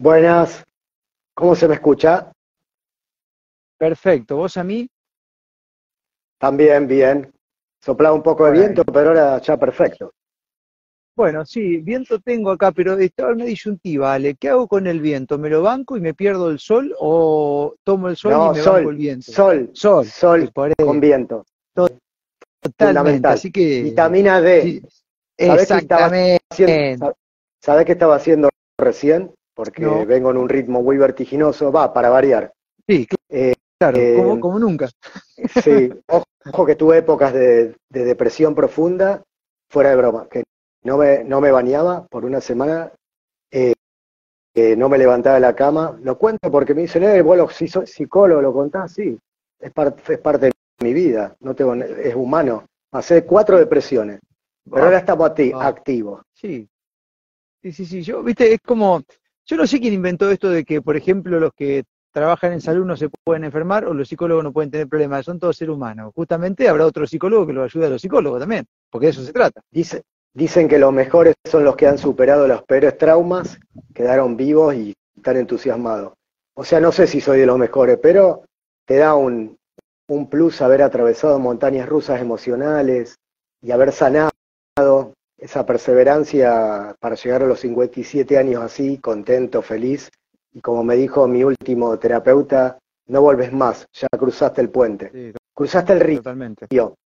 Buenas, ¿cómo se me escucha? Perfecto, ¿vos a mí? También bien. Soplaba un poco de viento, pero ahora ya perfecto. Bueno, sí, viento tengo acá, pero estaba en una disyuntiva, Ale. ¿Qué hago con el viento? ¿Me lo banco y me pierdo el sol o tomo el sol No, y me sol, banco el viento? Sol, Sol, sol con viento. totalmente, fundamental. así que... Vitamina D. sí, ¿Sabés qué estaba exactamente. haciendo- ¿Sabés qué estaba haciendo recién? Porque No. vengo en un ritmo muy vertiginoso. Va, para variar. Sí, Eh, claro, eh, como, como nunca. Sí, ojo que tuve épocas de, de depresión profunda, fuera de broma, que no me, no me bañaba por una semana, eh, que no me levantaba de la cama. Lo cuento porque me dicen, eh, vos lo- si sos psicólogo, lo contás, sí, es, parte es parte de mi vida, no tengo, es humano. Pasé cuatro depresiones, pero ahora estamos Ah. activos. Sí, sí, sí, sí. Yo, viste, es como, yo no sé quién inventó esto de que, por ejemplo, los que trabajan en salud no se pueden enfermar o los psicólogos no pueden tener problemas, son todos seres humanos. Justamente habrá otro psicólogo que los ayude a los psicólogos también, porque de eso se trata. Dice- dicen que los mejores son los que han superado los peores traumas, quedaron vivos y están entusiasmados. O sea, no sé si soy de los mejores, pero te da un plus haber atravesado montañas rusas emocionales y haber sanado esa perseverancia para llegar a los 57 años así, contento, feliz. Y como me dijo mi último terapeuta, no vuelves más, ya cruzaste el puente, Sí, cruzaste el río. totalmente.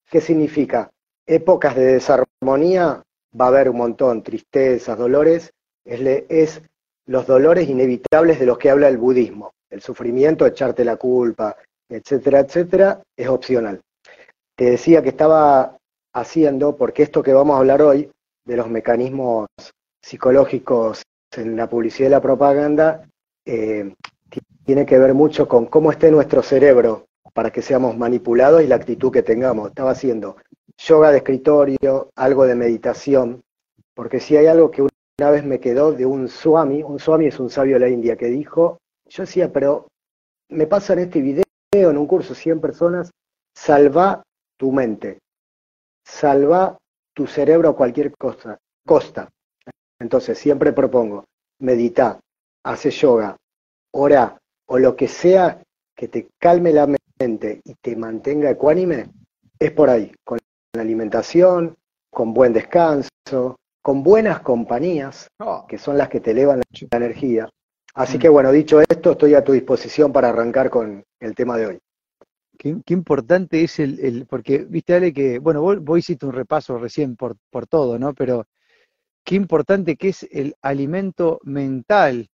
¿Qué significa? Épocas de desarmonía, va a haber un montón, tristezas, dolores, es, es los dolores inevitables de los que habla el budismo. El sufrimiento, echarte la culpa, etcétera, etcétera, es opcional. Te decía que estaba haciendo, porque esto que vamos a hablar hoy, de los mecanismos psicológicos en la publicidad y la propaganda, eh, ti- tiene que ver mucho con cómo esté nuestro cerebro para que seamos manipulados y la actitud que tengamos. Estaba haciendo yoga de escritorio, algo de meditación, porque si hay algo que una vez me quedó de un swami, un swami es un sabio de la India que dijo, yo decía, pero me pasa en este video, en un curso, 100 personas, salva tu mente, salva tu cerebro a cualquier cosa, costa. Entonces siempre propongo, medita, hace yoga, ora, o lo que sea que te calme la mente y te mantenga ecuánime, es por ahí, con la alimentación, con buen descanso, con buenas compañías, Oh, que son las que te elevan la, la energía. Así Mm. que bueno, dicho esto, estoy a tu disposición para arrancar con el tema de hoy. Qué, importante es el, porque viste, Ale, que, bueno, vos, vos hiciste un repaso recién por, por todo, ¿no? Pero qué importante que es el alimento mental,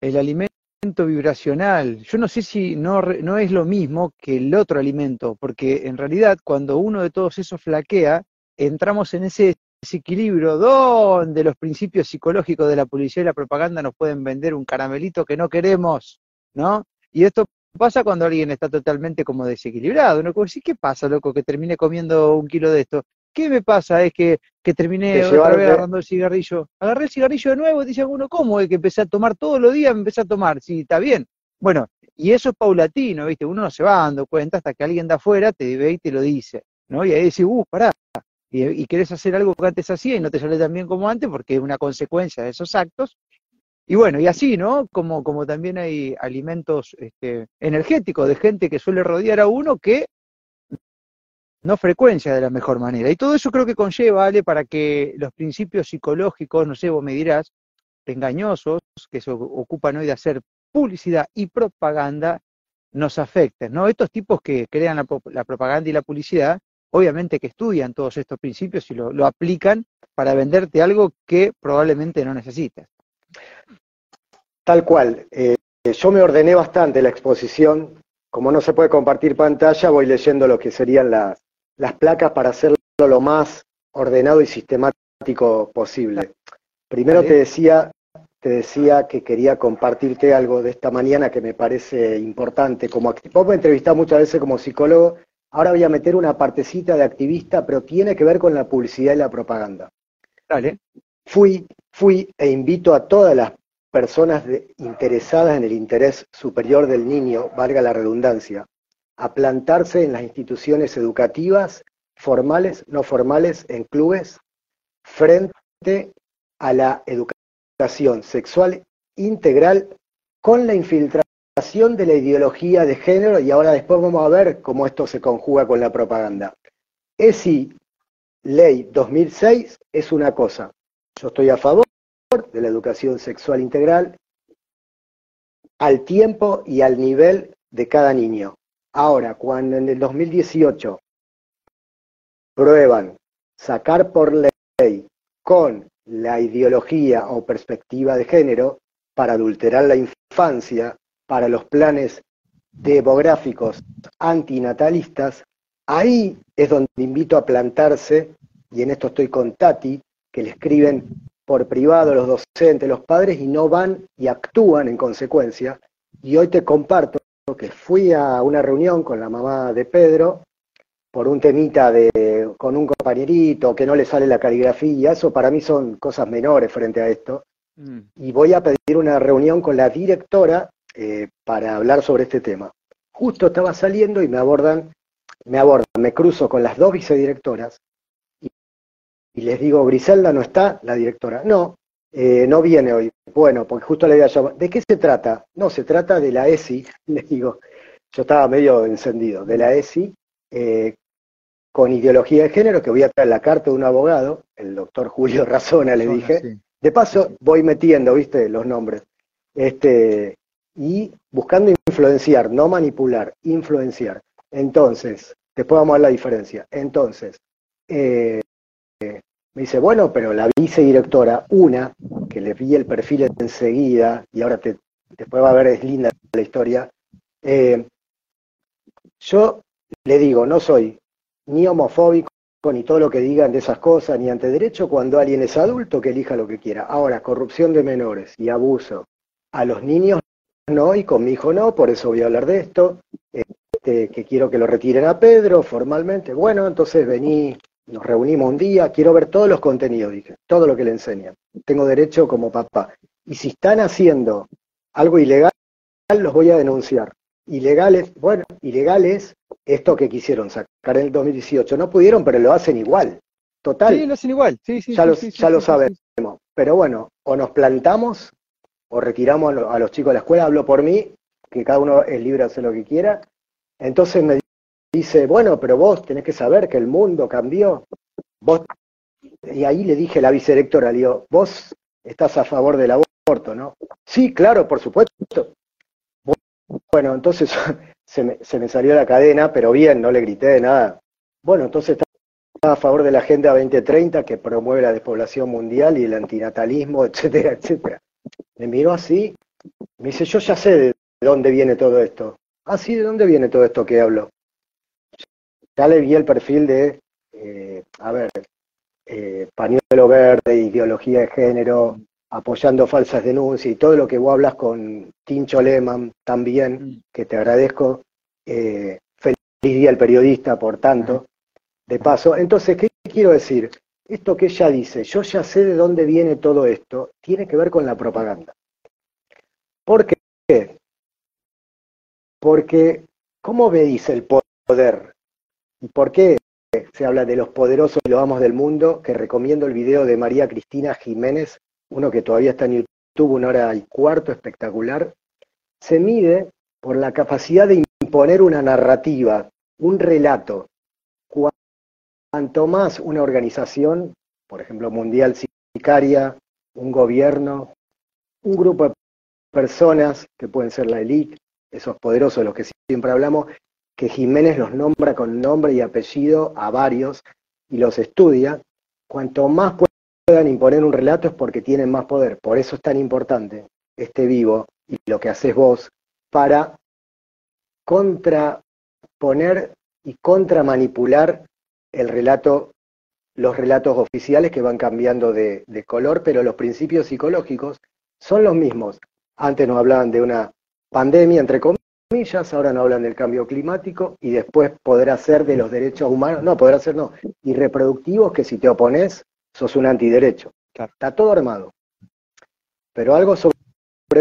el alimento vibracional. Yo no sé si no, no es lo mismo que el otro alimento, porque en realidad cuando uno de todos esos flaquea, entramos en ese desequilibrio donde los principios psicológicos de la publicidad y la propaganda nos pueden vender un caramelito que no queremos, ¿no? Y esto pasa cuando alguien está totalmente como desequilibrado, ¿no? Como ¿qué pasa, loco, que termine comiendo un kilo de esto? ¿Qué me pasa? Es que, que terminé Te otra vez agarrando el cigarrillo. Agarré el cigarrillo de nuevo, dice uno, ¿cómo? Es que empecé a tomar todos los días, me empecé a tomar, sí, está bien. Bueno, y eso es paulatino, ¿viste? Uno no se va dando cuenta hasta que alguien de afuera te ve y te lo dice, ¿no? Y ahí decís, uh, pará. Y, y querés hacer algo que antes hacía y no te sale tan bien como antes porque es una consecuencia de esos actos. Y bueno, y así, ¿no? Como, como también hay alimentos este, energéticos de gente que suele rodear a uno que no frecuencia de la mejor manera. Y todo eso creo que conlleva, Ale, para que los principios psicológicos, no sé, vos me dirás, engañosos, que se ocupan hoy de hacer publicidad y propaganda, nos afecten, ¿no? Estos tipos que crean la, la propaganda y la publicidad, obviamente que estudian todos estos principios y lo, lo aplican para venderte algo que probablemente no necesitas. Tal cual. eh, yo me ordené bastante la exposición. Como no se puede compartir pantalla, voy leyendo lo que serían las, las placas para hacerlo lo más ordenado y sistemático posible. Primero te decía, te decía que quería compartirte algo de esta mañana que me parece importante. Como vos me entrevistás muchas veces como psicólogo, ahora voy a meter una partecita de activista, pero tiene que ver con la publicidad y la propaganda. Dale. Fui, fui e invito a todas las personas interesadas en el interés superior del niño, valga la redundancia, a plantarse en las instituciones educativas, formales, no formales, en clubes, frente a la educación sexual integral con la infiltración de la ideología de género y ahora después vamos a ver cómo esto se conjuga con la propaganda. ESI Ley 2006 es una cosa. Yo estoy a favor de la educación sexual integral al tiempo y al nivel de cada niño. Ahora, cuando en el 2018 prueban sacar por ley con la ideología o perspectiva de género para adulterar la infancia, para los planes demográficos antinatalistas, ahí es donde invito a plantarse, y en esto estoy con Tati, que le escriben por privado los docentes, los padres, y no van y actúan en consecuencia. Y hoy te comparto que fui a una reunión con la mamá de Pedro por un temita de con un compañerito que no le sale la caligrafía, eso para mí son cosas menores frente a esto. Mm. Y voy a pedir una reunión con la directora eh, para hablar sobre este tema. Justo estaba saliendo y me abordan, me abordan, me cruzo con las dos vicedirectoras les digo, Griselda no está, la directora. No, eh, no viene hoy. Bueno, porque justo le había llamado. ¿De qué se trata? No, se trata de la ESI, les digo. Yo estaba medio encendido, de la ESI, eh, con ideología de género, que voy a traer la carta de un abogado, el doctor Julio Razona, le dije. De paso, voy metiendo, viste, los nombres. Este, y buscando influenciar, no manipular, influenciar. Entonces, después vamos a ver la diferencia. Entonces, eh, me dice, bueno, pero la vicedirectora, una, que le vi el perfil enseguida, y ahora te, después va a ver, es linda la historia, eh, yo le digo, no soy ni homofóbico, ni todo lo que digan de esas cosas, ni ante derecho cuando alguien es adulto que elija lo que quiera. Ahora, corrupción de menores y abuso a los niños no, y con mi hijo no, por eso voy a hablar de esto, este, que quiero que lo retiren a Pedro formalmente. Bueno, entonces vení, nos reunimos un día, quiero ver todos los contenidos, dije, todo lo que le enseñan. Tengo derecho como papá. Y si están haciendo algo ilegal, los voy a denunciar. Ilegales, bueno, ilegales esto que quisieron sacar en el 2018. No pudieron, pero lo hacen igual. Total. Sí, lo hacen igual. Sí, sí, ya lo, ya lo sabemos. Pero bueno, o nos plantamos o retiramos a, los chicos de la escuela. Hablo por mí, que cada uno es libre de hacer lo que quiera. Entonces me dice, bueno, pero vos tenés que saber que el mundo cambió. Vos y ahí le dije a la vicerectora, le vos estás a favor del aborto, ¿no? Sí, claro, por supuesto. Bueno, entonces se me, se me salió la cadena, pero bien, no le grité de nada. Bueno, entonces está a favor de la Agenda 2030 que promueve la despoblación mundial y el antinatalismo, etcétera, etcétera. Me miró así, me dice, yo ya sé de dónde viene todo esto. Ah, sí, ¿de dónde viene todo esto que hablo? Ya le vi el perfil de, eh, a ver, eh, pañuelo verde, ideología de género, apoyando falsas denuncias y todo lo que vos hablas con Tincho Lehmann también, mm. que te agradezco. Eh, feliz día al periodista, por tanto, de paso. Entonces, ¿qué quiero decir? Esto que ella dice, yo ya sé de dónde viene todo esto, tiene que ver con la propaganda. ¿Por qué? Porque, ¿cómo veis el poder? ¿Y por qué se habla de los poderosos y los amos del mundo? Que recomiendo el video de María Cristina Jiménez, uno que todavía está en YouTube, una hora y cuarto, espectacular, se mide por la capacidad de imponer una narrativa, un relato. Cuanto más una organización, por ejemplo, mundial sicaria, un gobierno, un grupo de personas que pueden ser la élite, esos poderosos de los que siempre hablamos, que Jiménez los nombra con nombre y apellido a varios y los estudia, cuanto más puedan imponer un relato es porque tienen más poder. Por eso es tan importante este vivo y lo que haces vos para contraponer y contramanipular el relato, los relatos oficiales que van cambiando de, de color, pero los principios psicológicos son los mismos. Antes nos hablaban de una pandemia, entre comillas, ahora no hablan del cambio climático y después podrá ser de los derechos humanos, no, podrá ser no, y reproductivos que si te opones sos un antiderecho. Está todo armado. Pero algo sobre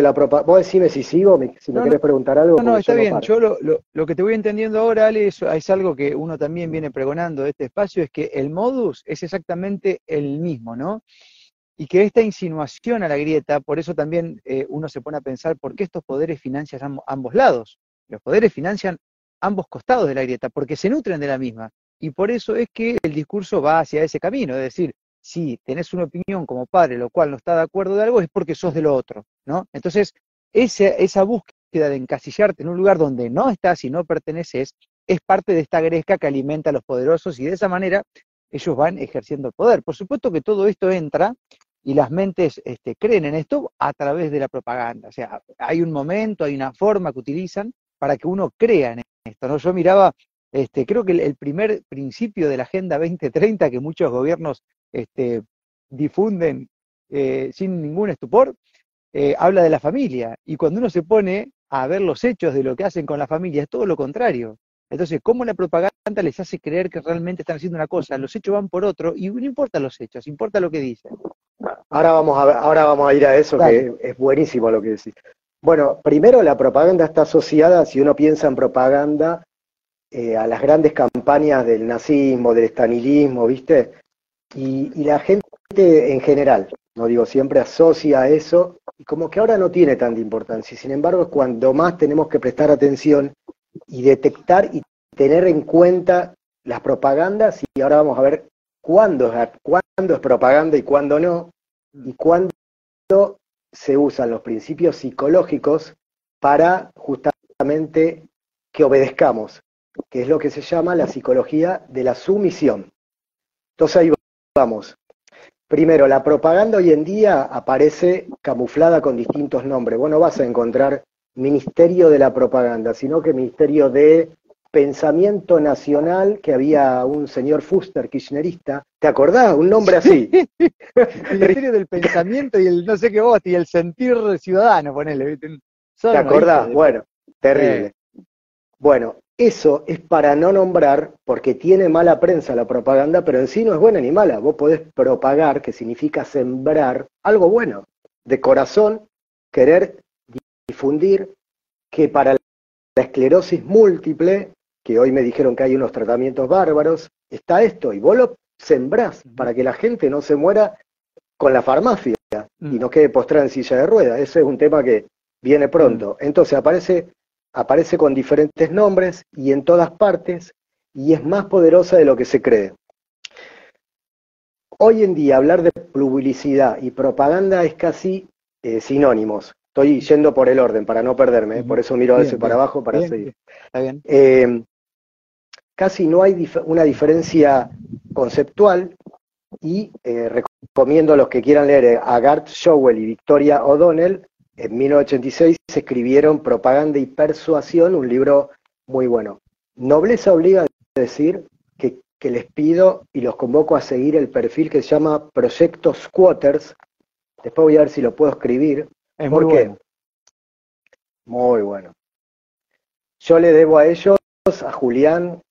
la propaganda. Vos decime si sigo, si me querés preguntar algo. No, no, está bien. Yo lo, que te voy entendiendo ahora, Ale, es, es, algo que uno también viene pregonando de este espacio, es que el modus es exactamente el mismo, ¿no? y que esta insinuación a la grieta, por eso también eh, uno se pone a pensar por qué estos poderes financian ambos lados. Los poderes financian ambos costados de la grieta, porque se nutren de la misma. Y por eso es que el discurso va hacia ese camino, es decir, si tenés una opinión como padre, lo cual no está de acuerdo de algo, es porque sos de lo otro, ¿no? Entonces, esa, esa búsqueda de encasillarte en un lugar donde no estás y no perteneces, es parte de esta gresca que alimenta a los poderosos y de esa manera ellos van ejerciendo el poder. Por supuesto que todo esto entra y las mentes este, creen en esto a través de la propaganda. O sea, hay un momento, hay una forma que utilizan para que uno crea en esto. ¿no? Yo miraba, este, creo que el, primer principio de la Agenda 2030 que muchos gobiernos este, difunden eh, sin ningún estupor, eh, habla de la familia. Y cuando uno se pone a ver los hechos de lo que hacen con la familia, es todo lo contrario. Entonces, ¿cómo la propaganda les hace creer que realmente están haciendo una cosa? Los hechos van por otro y no importa los hechos, importa lo que dicen. Ahora vamos a, ahora vamos a ir a eso, que es buenísimo lo que decís. Bueno, primero la propaganda está asociada, si uno piensa en propaganda, eh, a las grandes campañas del nazismo, del estanilismo, ¿viste? Y, y, la gente en general, no digo siempre, asocia eso, y como que ahora no tiene tanta importancia. Sin embargo, es cuando más tenemos que prestar atención y detectar y tener en cuenta las propagandas y ahora vamos a ver cuándo cuándo es propaganda y cuándo no, y cuándo se usan los principios psicológicos para justamente que obedezcamos, que es lo que se llama la psicología de la sumisión. Entonces ahí vamos. Primero, la propaganda hoy en día aparece camuflada con distintos nombres. Bueno, vas a encontrar Ministerio de la Propaganda, sino que Ministerio de Pensamiento Nacional, que había un señor Fuster kirchnerista. ¿Te acordás? Un nombre así. Ministerio del Pensamiento y el no sé qué vos, y el sentir ciudadano, ponele. ¿Te acordás? Bueno, terrible. Bueno, eso es para no nombrar, porque tiene mala prensa la propaganda, pero en sí no es buena ni mala. Vos podés propagar, que significa sembrar, algo bueno, de corazón, querer difundir que para la esclerosis múltiple, que hoy me dijeron que hay unos tratamientos bárbaros, está esto, y vos lo sembrás para que la gente no se muera con la farmacia y mm. no quede postrada en silla de ruedas. Ese es un tema que viene pronto. Mm. Entonces aparece, aparece con diferentes nombres y en todas partes y es más poderosa de lo que se cree. Hoy en día hablar de publicidad y propaganda es casi eh, sinónimos. Estoy yendo por el orden para no perderme, ¿eh? por eso miro a veces para abajo para seguir. Eh, casi no hay una diferencia conceptual y eh, recomiendo a los que quieran leer a Gart Showell y Victoria O'Donnell, en 1986 escribieron Propaganda y Persuasión, un libro muy bueno. Nobleza obliga a decir que, que les pido y los convoco a seguir el perfil que se llama Proyectos Squatters. Después voy a ver si lo puedo escribir, es muy bueno. Muy bueno. Yo le debo a ellos, a Julián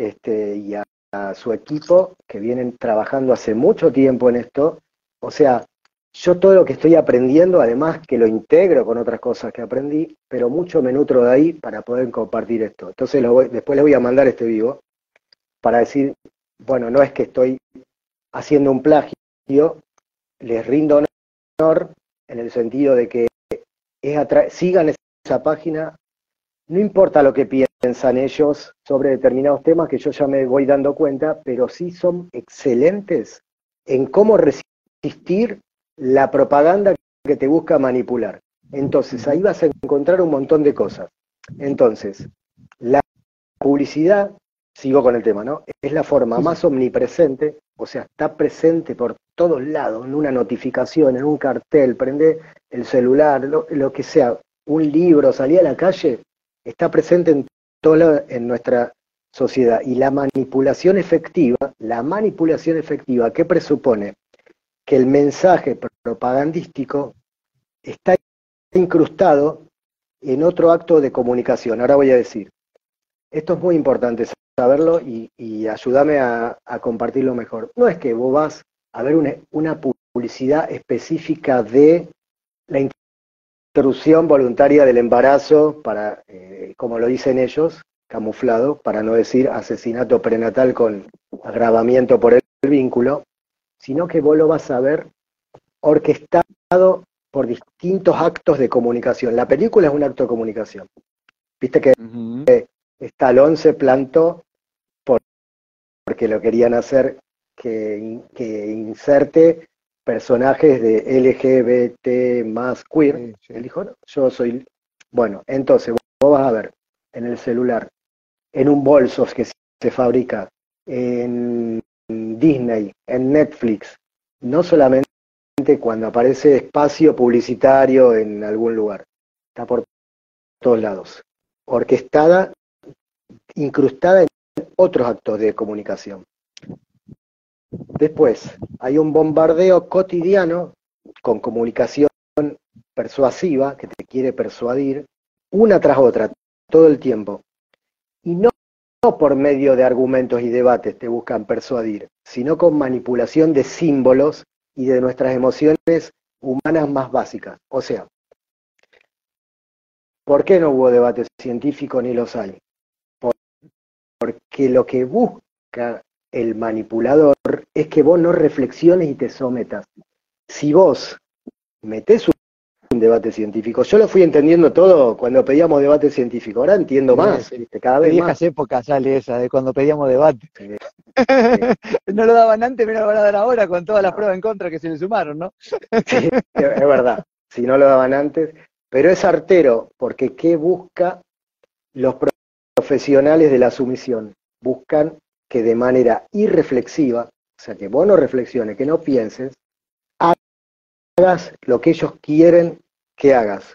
este, y a, su equipo, que vienen trabajando hace mucho tiempo en esto. O sea, yo todo lo que estoy aprendiendo, además que lo integro con otras cosas que aprendí, pero mucho me nutro de ahí para poder compartir esto. Entonces después les voy a mandar este vivo para decir, bueno, no es que estoy haciendo un plagio, les rindo honor en el sentido de que es sigan esa página, no importa lo que piensan ellos sobre determinados temas, que yo ya me voy dando cuenta, pero sí son excelentes en cómo resistir la propaganda que te busca manipular. Entonces, ahí vas a encontrar un montón de cosas. Entonces, la publicidad, sigo con el tema, ¿no? Es la forma más omnipresente, o sea, está presente por todos lados, en una notificación, en un cartel, prende el celular, lo, que sea, un libro, salir a la calle, está presente en toda en nuestra sociedad. Y la manipulación efectiva, la manipulación efectiva, ¿qué presupone? Que el mensaje propagandístico está incrustado en otro acto de comunicación. Ahora voy a decir, esto es muy importante saberlo y, ayúdame a, compartirlo mejor. No es que vos vas a ver una, publicidad específica de la interrupción voluntaria del embarazo, para, eh, como lo dicen ellos, camuflado, para no decir asesinato prenatal con agravamiento por el vínculo, sino que vos lo vas a ver orquestado por distintos actos de comunicación. La película es un acto de comunicación. Viste que Ujú. Stallone se plantó por- porque lo querían hacer que, que inserte personajes de LGBT más queer. Sí, sí. Él dijo, no, yo soy... Bueno, entonces vos, vas a ver en el celular, en un bolso que se fabrica, en Disney, en Netflix, no solamente cuando aparece espacio publicitario en algún lugar, está por todos lados, orquestada, incrustada en otros actos de comunicación. Después, hay un bombardeo cotidiano con comunicación persuasiva que te quiere persuadir, una tras otra, todo el tiempo. Y no, no por medio de argumentos y debates te buscan persuadir, sino con manipulación de símbolos y de nuestras emociones humanas más básicas. O sea, ¿por qué no hubo debate científico ni los hay? Por- Porque lo que busca el manipulador es que vos no reflexiones y te sometas. Si vos metés un debate científico, yo lo fui entendiendo todo cuando pedíamos debate científico, ahora entiendo más, sí. ¿viste? cada De vez viejas más. épocas sale esa, de cuando pedíamos debate. Sí, no lo daban antes, me lo van a dar ahora con todas las pruebas en contra que se le sumaron, ¿no? Sí, es verdad, si no lo daban antes, pero es artero, porque ¿qué busca los pro- profesionales de la sumisión? Buscan que de manera irreflexiva, o sea, que vos no reflexiones, que no pienses, hagas lo que ellos quieren que hagas.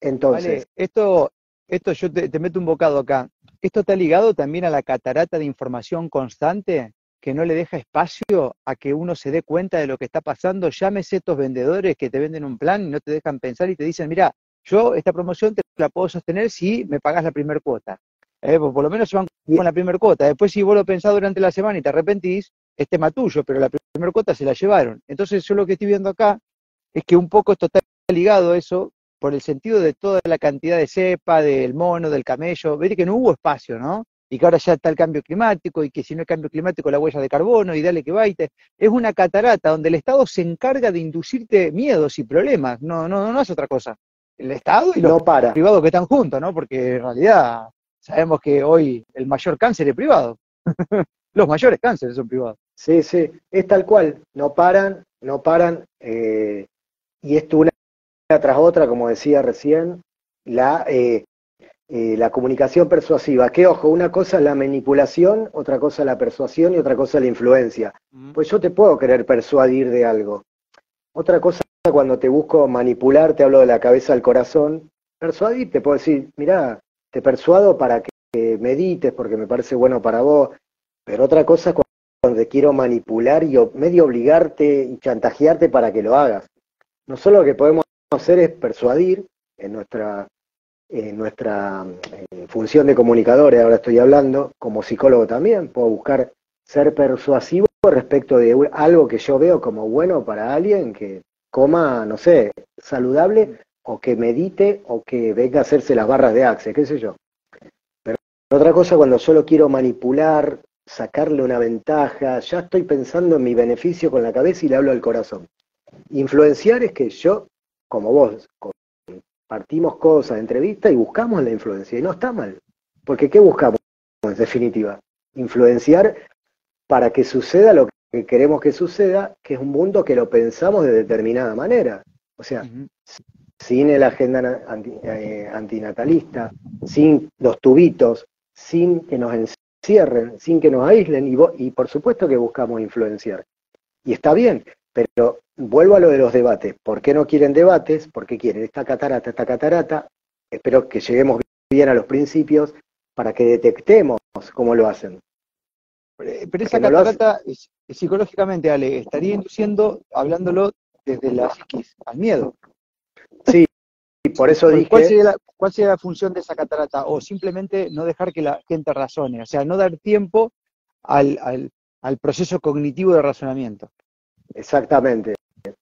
Entonces, esto, esto yo te, te meto un bocado acá. Esto está ligado también a la catarata de información constante que no le deja espacio a que uno se dé cuenta de lo que está pasando. Llámese estos vendedores que te venden un plan y no te dejan pensar y te dicen, mira, yo esta promoción te la puedo sostener si me pagas la primera cuota. Eh, pues por lo menos se van con la primera cuota. Después si vos lo pensás durante la semana y te arrepentís, es tema tuyo, pero la primera cuota se la llevaron. Entonces yo lo que estoy viendo acá es que un poco esto está ligado a eso por el sentido de toda la cantidad de cepa, del mono, del camello, ver que no hubo espacio, ¿no? Y que ahora ya está el cambio climático y que si no hay cambio climático la huella de carbono y dale que baite. Es una catarata donde el Estado se encarga de inducirte miedos y problemas, no, no, no es otra cosa. El Estado y los no para. privados que están juntos, ¿no? Porque en realidad sabemos que hoy el mayor cáncer es privado. los mayores cánceres son privados. Sí, sí, es tal cual, no paran, no paran, eh, y esto una tras otra, como decía recién, la, eh, eh, la comunicación persuasiva, que ojo, una cosa es la manipulación, otra cosa es la persuasión y otra cosa es la influencia. Pues yo te puedo querer persuadir de algo. Otra cosa cuando te busco manipular, te hablo de la cabeza al corazón, persuadir, te puedo decir, mira, te persuado para que medites porque me parece bueno para vos, pero otra cosa es cuando te quiero manipular y medio obligarte y chantajearte para que lo hagas. Nosotros lo que podemos hacer es persuadir en nuestra, en nuestra función de comunicadores, ahora estoy hablando, como psicólogo también, puedo buscar ser persuasivo respecto de algo que yo veo como bueno para alguien que coma, no sé, saludable o que medite o que venga a hacerse las barras de Axe, qué sé yo. Pero otra cosa cuando solo quiero manipular, sacarle una ventaja, ya estoy pensando en mi beneficio con la cabeza y le hablo al corazón. Influenciar es que yo, como vos, partimos cosas, entrevistas y buscamos la influencia, y no está mal. Porque ¿qué buscamos en definitiva? Influenciar para que suceda lo que queremos que suceda, que es un mundo que lo pensamos de determinada manera. O sea. Sin el agenda anti- eh, antinatalista, sin los tubitos, sin que nos encierren, sin que nos aíslen, y, y por supuesto que buscamos influenciar. Y está bien, pero vuelvo a lo de los debates. ¿Por qué no quieren debates? ¿Por qué quieren esta catarata, esta catarata? Espero que lleguemos bien a los principios para que detectemos cómo lo hacen. Pero pero esa no catarata, psicológicamente, Ale, estaría induciendo, hablándolo desde la psiquis, al miedo. Y por eso dije... ¿Cuál sería, la, ¿Cuál sería la función de esa catarata? O simplemente no dejar que la gente razone, o sea, no dar tiempo al, al, al proceso cognitivo de razonamiento. Exactamente.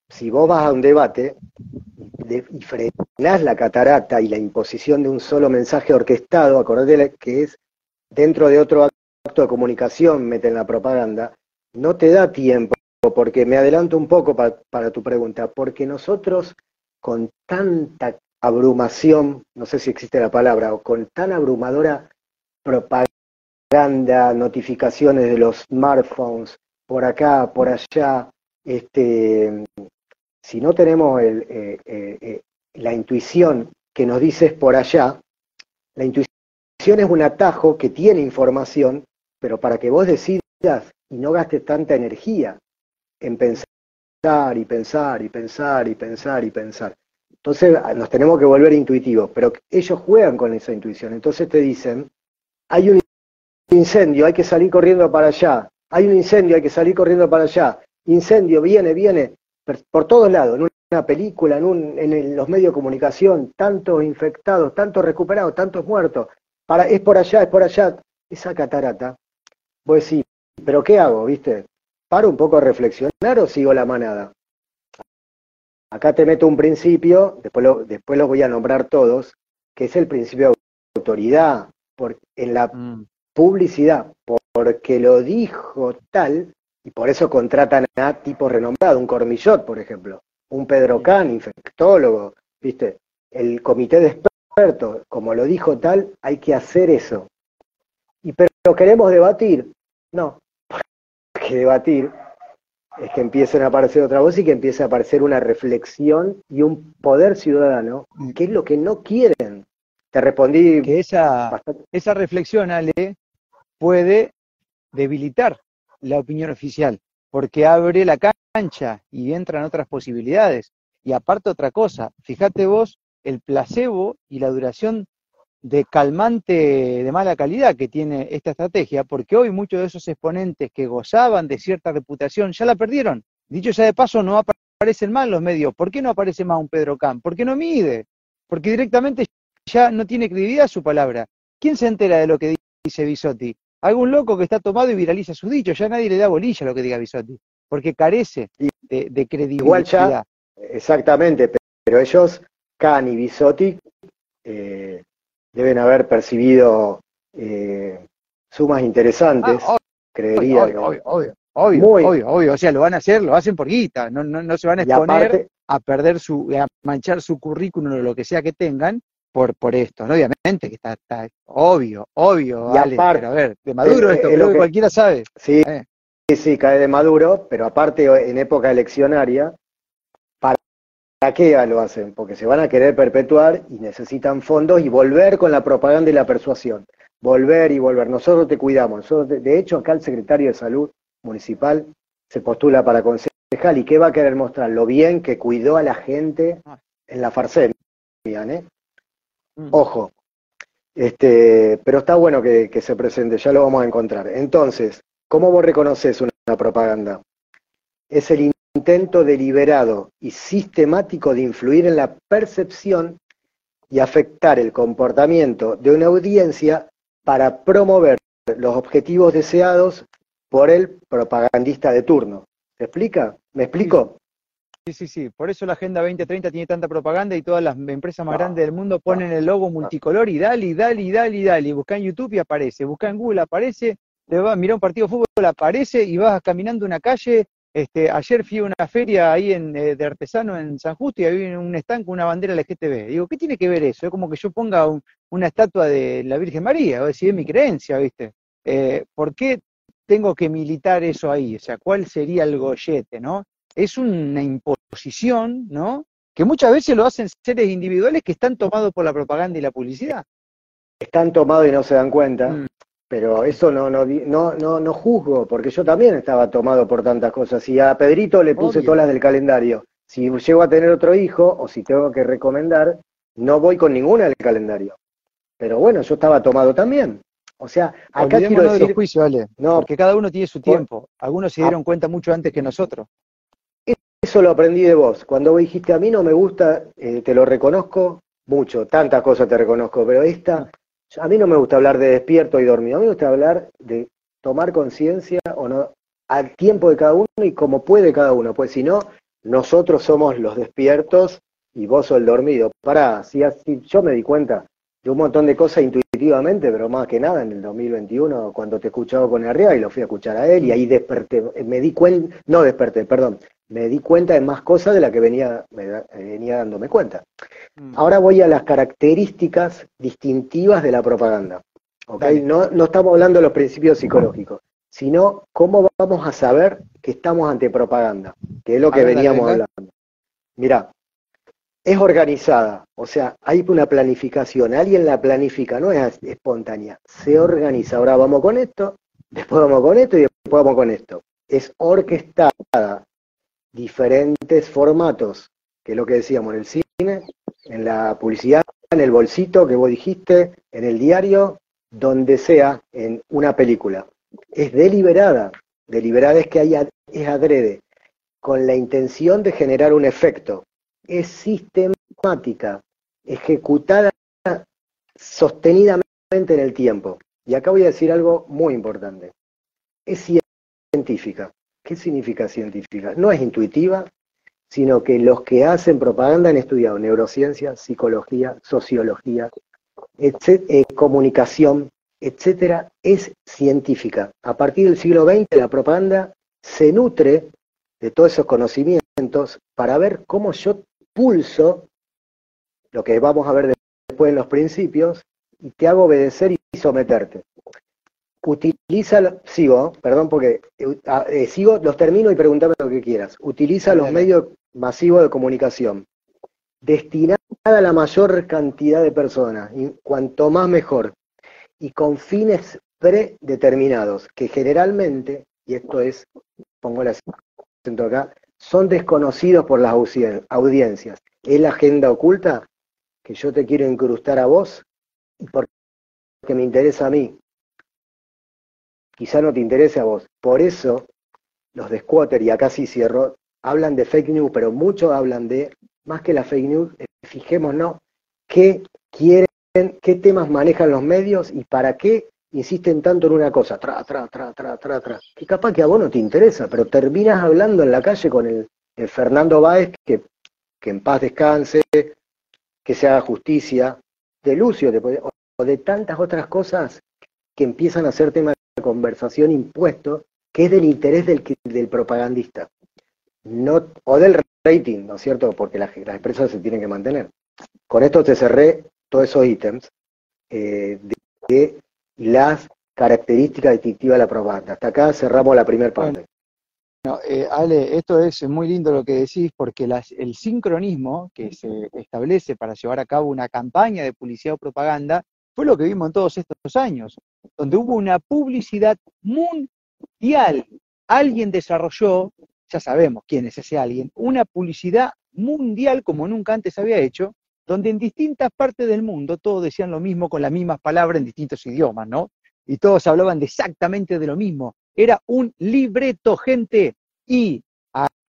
Si vos vas a un debate de- y frenás la catarata y la imposición de un solo mensaje orquestado, acordate que es dentro de otro acto de comunicación, meten la propaganda, no te da tiempo porque me adelanto un poco para tu pregunta, porque nosotros con tanta abrumación, no sé si existe la palabra, o con tan abrumadora propaganda, notificaciones de los smartphones, por acá, por allá, este, si no tenemos eh, eh, eh, la intuición que nos dice es por allá, la intuición es un atajo que tiene información, pero para que vos decidas y no gastes tanta energía en pensar y pensar y pensar y pensar y pensar. Entonces nos tenemos que volver intuitivos, pero ellos juegan con esa intuición. Entonces te dicen, hay un incendio, hay que salir corriendo para allá. Hay un incendio, hay que salir corriendo para allá. Incendio, viene, viene, por todos lados, en una película, en, en los medios de comunicación, tantos infectados, tantos recuperados, tantos muertos. Para, es por allá, es por allá. Esa catarata, vos decís, ¿pero qué hago, viste? ¿Paro un poco a reflexionar o sigo la manada? Acá te meto un principio, después lo, después los voy a nombrar todos, que es el principio de autoridad. Por, en la mm. publicidad, porque lo dijo tal, y por eso contratan a tipos renombrados, un Cormillot, por ejemplo, un Pedro Can, infectólogo, ¿viste? El comité de expertos, como lo dijo tal, hay que hacer eso. Y pero queremos debatir. No, que debatir es que empiecen a aparecer otra voz y que empiece a aparecer una reflexión y un poder ciudadano, mm. que es lo que no quieren. Te respondí. Que esa, esa reflexión, Ale, puede debilitar la opinión oficial, porque abre la cancha y entran otras posibilidades. Y aparte otra cosa, fíjate vos el placebo y la duración de calmante de mala calidad que tiene esta estrategia, porque hoy muchos de esos exponentes que gozaban de cierta reputación ya la perdieron. Dicho sea de paso, no aparecen más los medios. ¿Por qué no aparece más un Pedro Camp? ¿Por qué no mide? Porque directamente ya no tiene credibilidad su palabra. ¿Quién se entera de lo que dice Bisotti? Algún loco que está tomado y viraliza sus dichos. Ya nadie le da bolilla a lo que diga Bisotti, porque carece de, credibilidad. Igual ya, exactamente, pero ellos, Can y Bisotti, eh, deben haber percibido eh, sumas interesantes, ah, creería. Obvio, obvio, obvio, obvio, o sea, lo van a hacer, lo hacen por guita, no, no, no se van a exponer a perder su, a manchar su currículum o lo que sea que tengan por, por esto, ¿no? obviamente que está, está obvio, obvio, y pero a ver, de Maduro esto, creo que, cualquiera sabe. Sí, eh. sí, sí, cae de Maduro, pero aparte en época eleccionaria, ¿Para qué lo hacen? Porque se van a querer perpetuar y necesitan fondos y volver con la propaganda y la persuasión. Volver y volver. Nosotros te cuidamos. de hecho, acá el secretario de Salud Municipal se postula para concejal y ¿qué va a querer mostrar? Lo bien que cuidó a la gente en la farsemia, ¿eh? Mm. Ojo. Este, pero está bueno que, que se presente, ya lo vamos a encontrar. Entonces, ¿cómo vos reconoces una propaganda? Es el intento deliberado y sistemático de influir en la percepción y afectar el comportamiento de una audiencia para promover los objetivos deseados por el propagandista de turno. ¿Se explica? ¿Me explico? Sí, sí, sí. Por eso la Agenda 2030 tiene tanta propaganda y todas las empresas más grandes del mundo ponen el logo multicolor y dale, y dale, y dale, y dale. Busca en YouTube y aparece. Busca en Google, aparece. Te va, mira un partido de fútbol, aparece y vas caminando una calle este, ayer fui a una feria ahí en, eh, de artesano en San Justo y había un estanco, una bandera LGTB. Digo, ¿qué tiene que ver eso? Es como que yo ponga una estatua de la Virgen María, o decir, es mi creencia, ¿viste? Eh, ¿Por qué tengo que militar eso ahí? O sea, ¿cuál sería el gollete, no? Es una imposición, ¿no? Que muchas veces lo hacen seres individuales que están tomados por la propaganda y la publicidad. Están tomados y no se dan cuenta. Mm. Pero eso no, no, no, no, no juzgo, porque yo también estaba tomado por tantas cosas. Si a Pedrito le puse todas las del calendario, si llego a tener otro hijo, o si tengo que recomendar, no voy con ninguna del calendario. Pero bueno, yo estaba tomado también. O sea, acá quiero decir... de los juicios, Ale, no, porque cada uno tiene su tiempo. Algunos se dieron cuenta mucho antes que nosotros. Eso lo aprendí de vos. Cuando vos dijiste, a mí no me gusta, eh, te lo reconozco mucho, tantas cosas te reconozco, pero esta a mí no me gusta hablar de despierto y dormido, a mí me gusta hablar de tomar conciencia o no al tiempo de cada uno y como puede cada uno, pues si no, nosotros somos los despiertos y vos sos el dormido. Pará, si, así yo me di cuenta de un montón de cosas intuitivamente, pero más que nada en el 2021, cuando te he escuchado con Arriaga y lo fui a escuchar a él, y ahí desperté, me di cuenta, no desperté, perdón, me di cuenta de más cosas de las que venía, venía dándome cuenta. Mm. Ahora voy a las características distintivas de la propaganda. ¿okay? No, no estamos hablando de los principios psicológicos, sino cómo vamos a saber que estamos ante propaganda, que es lo que veníamos hablando. Mira, es organizada, o sea, hay una planificación, alguien la planifica, no es espontánea, se organiza, ahora vamos con esto, después vamos con esto y después vamos con esto. Es orquestada, diferentes formatos, que es lo que decíamos en el cine, en la publicidad, en el bolsito que vos dijiste, en el diario, donde sea, en una película. Es deliberada, deliberada es que haya, es adrede, con la intención de generar un efecto es sistemática, ejecutada sostenidamente en el tiempo. Y acá voy a decir algo muy importante. Es científica. ¿Qué significa científica? No es intuitiva, sino que los que hacen propaganda han estudiado neurociencia, psicología, sociología, eh, comunicación, etcétera, es científica. A partir del siglo XX la propaganda se nutre de todos esos conocimientos para ver cómo yo pulso, lo que vamos a ver después en los principios, y te hago obedecer y someterte. Utiliza, sigo, perdón porque eh, eh, sigo, los termino y pregúntame lo que quieras. Utiliza los medios masivos de comunicación, destinada a la mayor cantidad de personas, y cuanto más mejor, y con fines predeterminados, que generalmente, y esto es, pongo el acento acá, son desconocidos por las audiencias. Es la agenda oculta que yo te quiero incrustar a vos porque me interesa a mí. Quizá no te interese a vos. Por eso los de Squatter, y acá sí cierro, hablan de fake news, pero muchos hablan de, más que la fake news, eh, fijémonos qué quieren, qué temas manejan los medios y para qué insisten tanto en una cosa, tra, tra, tra, tra, tra, tra, que capaz que a vos no te interesa, pero terminas hablando en la calle con el, Fernando Báez, que, que, en paz descanse, que se haga justicia, de Lucio, o de tantas otras cosas que empiezan a ser tema de conversación impuesto, que es del interés del, del propagandista, no, o del rating, ¿no es cierto? Porque las, empresas se tienen que mantener. Con esto te cerré todos esos ítems eh, de las características distintivas de la propaganda. Hasta acá cerramos la primera parte. Eh, Ale, esto es muy lindo lo que decís porque el sincronismo que se establece para llevar a cabo una campaña de publicidad o propaganda fue lo que vimos en todos estos años, donde hubo una publicidad mundial. Alguien desarrolló, ya sabemos quién es ese alguien, una publicidad mundial como nunca antes había hecho, donde en distintas partes del mundo todos decían lo mismo con las mismas palabras en distintos idiomas, ¿no? Y todos hablaban exactamente de lo mismo. Era un libreto, gente, y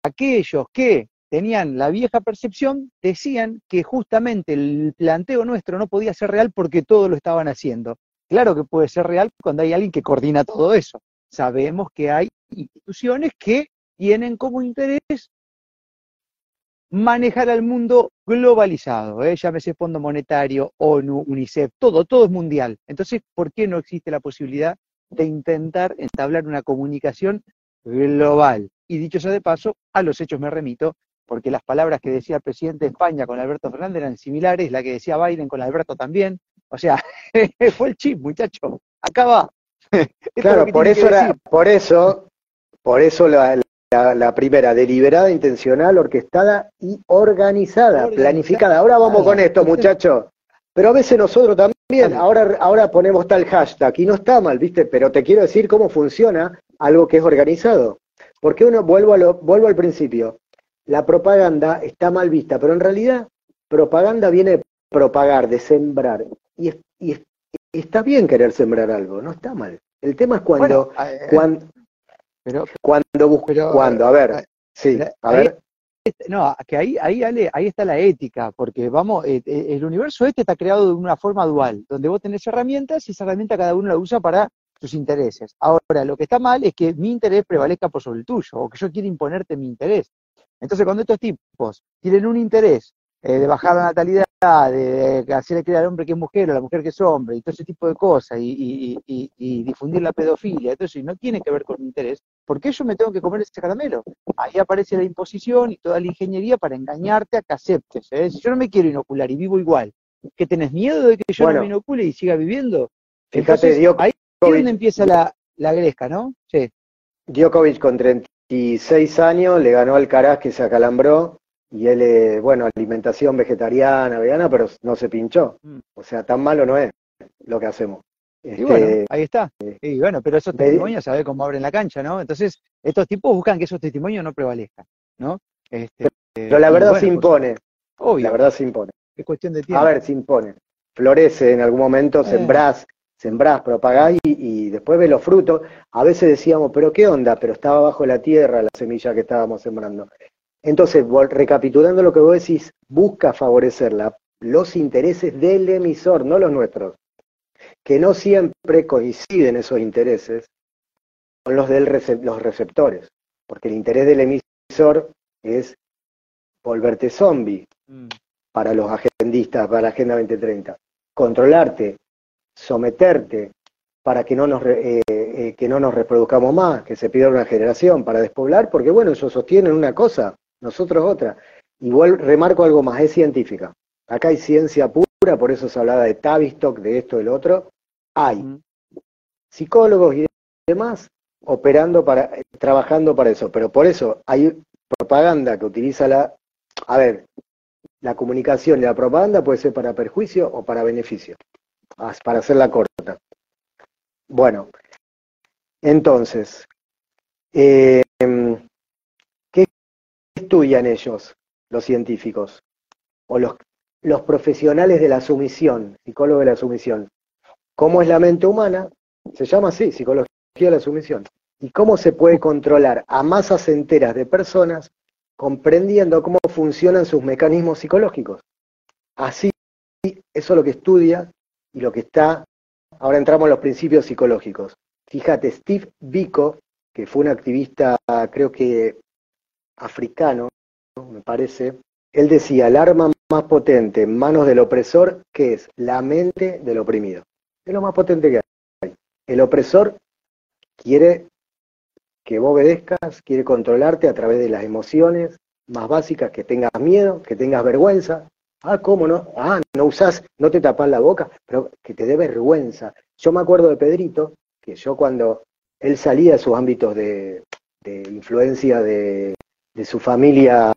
aquellos que tenían la vieja percepción decían que justamente el planteo nuestro no podía ser real porque todos lo estaban haciendo. Claro que puede ser real cuando hay alguien que coordina todo eso. Sabemos que hay instituciones que tienen como interés manejar al mundo globalizado, ¿eh? llámese Fondo Monetario, ONU, UNICEF, todo, todo es mundial. Entonces, ¿por qué no existe la posibilidad de intentar entablar una comunicación global? Y dicho sea de paso, a los hechos me remito, porque las palabras que decía el presidente de España con Alberto Fernández eran similares, la que decía Biden con Alberto también. O sea, fue el chip, muchacho. Acá va. claro, por eso, era, por eso, por eso la, la, primera, deliberada, intencional, orquestada y organizada, planificada. Ahora vamos con esto, muchachos. Pero a veces nosotros también, ahora, ahora ponemos tal hashtag y no está mal, ¿viste? Pero te quiero decir cómo funciona algo que es organizado. Porque uno, vuelvo, a lo, vuelvo al principio, la propaganda está mal vista, pero en realidad propaganda viene de propagar, de sembrar. Y, está bien querer sembrar algo, no está mal. El tema es cuando, eh, cuando pero, cuando busco, cuando, a ver, sí, a ver. No, que ahí, ahí, ahí está la ética, porque vamos, eh, eh, el universo este está creado de una forma dual, donde vos tenés herramientas y esa herramienta cada uno la usa para sus intereses. Ahora, lo que está mal es que mi interés prevalezca por sobre el tuyo, o que yo quiera imponerte mi interés. Entonces, cuando estos tipos tienen un interés eh, de bajar la natalidad, de, hacerle creer al hombre que es mujer o a la mujer que es hombre, y todo ese tipo de cosas, y, difundir la pedofilia, entonces no tiene que ver con mi interés, porque yo me tengo que comer ese caramelo. Ahí aparece la imposición y toda la ingeniería para engañarte a que aceptes. ¿eh? Si yo no me quiero inocular y vivo igual, ¿que tenés miedo de que yo no me inocule y siga viviendo? Fíjate, ahí es donde empieza la, la gresca, ¿no? Sí. Djokovic con 36 años le ganó al Caraz que se acalambró y él, eh, bueno, alimentación vegetariana, vegana, pero no se pinchó. Mm. O sea, tan malo no es lo que hacemos. y bueno, este, ahí está. Eh, y bueno, pero esos testimonios, ¿sabes cómo abren la cancha, no? Entonces, estos tipos buscan que esos testimonios no prevalezcan, ¿no? Este, pero la verdad se impone. Obvio. La verdad se impone. Es cuestión de tiempo. A ver, se impone. Florece en algún momento, se eh. sembrás, sembrás, propagás y, y, después ves los frutos. A veces decíamos, pero qué onda, pero estaba bajo la tierra la semilla que estábamos sembrando. Entonces, recapitulando lo que vos decís, busca favorecer los intereses del emisor, no los nuestros, que no siempre coinciden esos intereses con los de los receptores, porque el interés del emisor es volverte zombie mm. para los agendistas, para la Agenda 2030, controlarte, someterte para que no nos eh, eh, que no nos reproduzcamos más, que se pida una generación para despoblar, porque bueno, ellos sostienen una cosa, nosotros otra. Igual remarco algo más, es científica. Acá hay ciencia pura, por eso se hablaba de Tavistock, de esto, del otro. Hay psicólogos y demás operando para, trabajando para eso, pero por eso hay propaganda que utiliza la, a ver, la comunicación y la propaganda puede ser para perjuicio o para beneficio, para hacerla corta. Bueno, entonces, eh, estudian ellos, los científicos, o los, los profesionales de la sumisión, psicólogos de la sumisión? ¿Cómo es la mente humana? Se llama así, psicología de la sumisión. ¿Y cómo se puede controlar a masas enteras de personas comprendiendo cómo funcionan sus mecanismos psicológicos? Así, eso es lo que estudia y lo que está. Ahora entramos en los principios psicológicos. Fíjate, Steve Biko, que fue un activista, creo que africano, me parece, él decía, el arma más potente en manos del opresor, que es la mente del oprimido. Es lo más potente que hay. El opresor quiere que vos obedezcas, quiere controlarte a través de las emociones más básicas, que tengas miedo, que tengas vergüenza. Ah, ¿cómo no? Ah, no usás, no te tapas la boca, pero que te dé vergüenza. Yo me acuerdo de Pedrito, que yo cuando él salía de sus ámbitos de influencia de, de su familia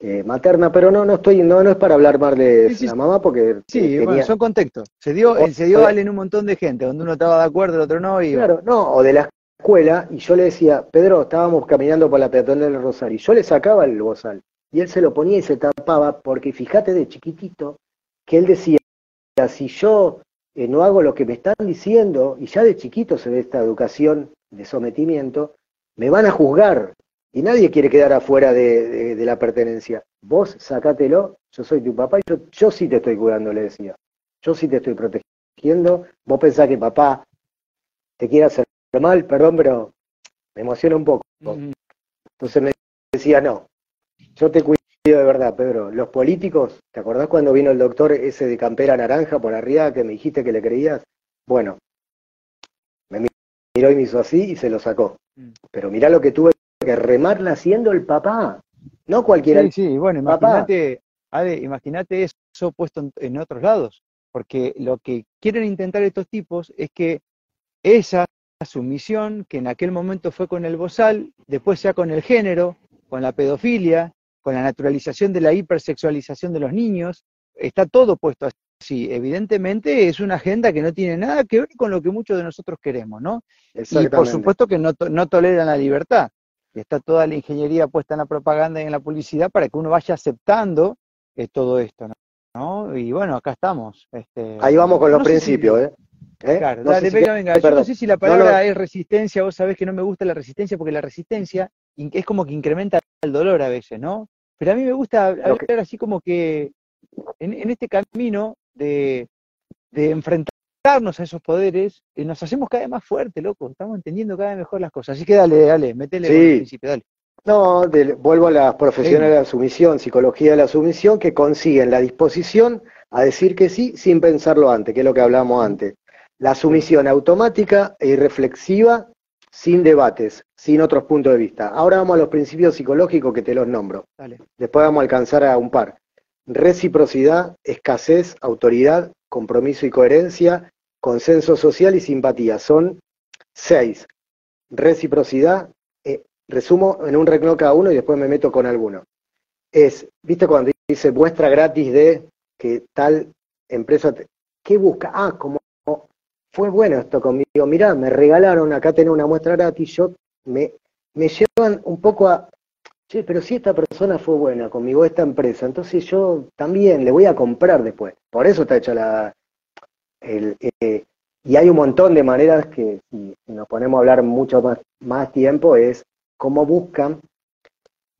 eh, materna, pero no, no estoy, no, no es para hablar mal de la mamá porque sí, bueno, son contextos. Se dio, se dio en un montón de gente, donde uno estaba de acuerdo, el otro no, y claro, no, o de la escuela, y yo le decía, Pedro, estábamos caminando por la peatonal del Rosario, y yo le sacaba el bozal, y él se lo ponía y se tapaba, porque fíjate de chiquitito, que él decía, si yo eh, no hago lo que me están diciendo, y ya de chiquito se ve esta educación de sometimiento, me van a juzgar, y nadie quiere quedar afuera de, la pertenencia. Vos sacátelo, yo soy tu papá y yo, sí te estoy cuidando, le decía. Yo sí te estoy protegiendo. Vos pensás que papá te quiere hacer mal, perdón, pero me emociona un poco. Entonces me decía, no, yo te cuido de verdad, Pedro. Los políticos, ¿te acordás cuando vino el doctor ese de campera naranja por arriba que me dijiste que le creías? Bueno, me miró y me hizo así y se lo sacó. Mm. Pero mirá lo que tuve que remarla siendo el papá, no cualquiera. Sí, sí, bueno, imagínate, imagínate eso puesto en, otros lados, porque lo que quieren intentar estos tipos es que esa sumisión que en aquel momento fue con el bozal, después sea con el género, con la pedofilia, con la naturalización de la hipersexualización de los niños, está todo puesto así. Evidentemente es una agenda que no tiene nada que ver con lo que muchos de nosotros queremos, ¿no? Y por supuesto que no, no toleran la libertad está toda la ingeniería puesta en la propaganda y en la publicidad para que uno vaya aceptando eh, todo esto, ¿no? Y bueno, acá estamos. Este, Ahí vamos con los principios, ¿eh? ¿Eh? Claro, dale, venga, venga. Yo no sé si la palabra es resistencia, vos sabés que no me gusta la resistencia porque la resistencia es como que incrementa el dolor a veces, ¿no? Pero a mí me gusta hablar así como que en, este camino de, de enfrentar a esos poderes, eh, nos hacemos cada vez más fuertes, loco. Estamos entendiendo cada vez mejor las cosas. Así que dale, dale, metele sí. principio, dale. No, vuelvo a las profesionales de la sumisión, psicología de la sumisión, que consiguen la disposición a decir que sí sin pensarlo antes, que es lo que hablábamos antes. La sumisión automática e irreflexiva, sin debates, sin otros puntos de vista. Ahora vamos a los principios psicológicos que te los nombro. Después vamos a alcanzar a un par. Reciprocidad, escasez, autoridad, compromiso y coherencia, consenso social y simpatía. Son seis. Reciprocidad, eh, resumo en un renglón cada uno y después me meto con alguno. Es, ¿viste cuando dice muestra gratis de que tal empresa, ¿qué busca? Ah, como fue bueno esto conmigo, mirá, me regalaron, acá tener una muestra gratis, yo me, me llevan un poco a, che, pero si esta persona fue buena conmigo, esta empresa, entonces yo también le voy a comprar después. Por eso está hecha la... El, eh, y hay un montón de maneras que, si nos ponemos a hablar mucho más, más tiempo, es cómo buscan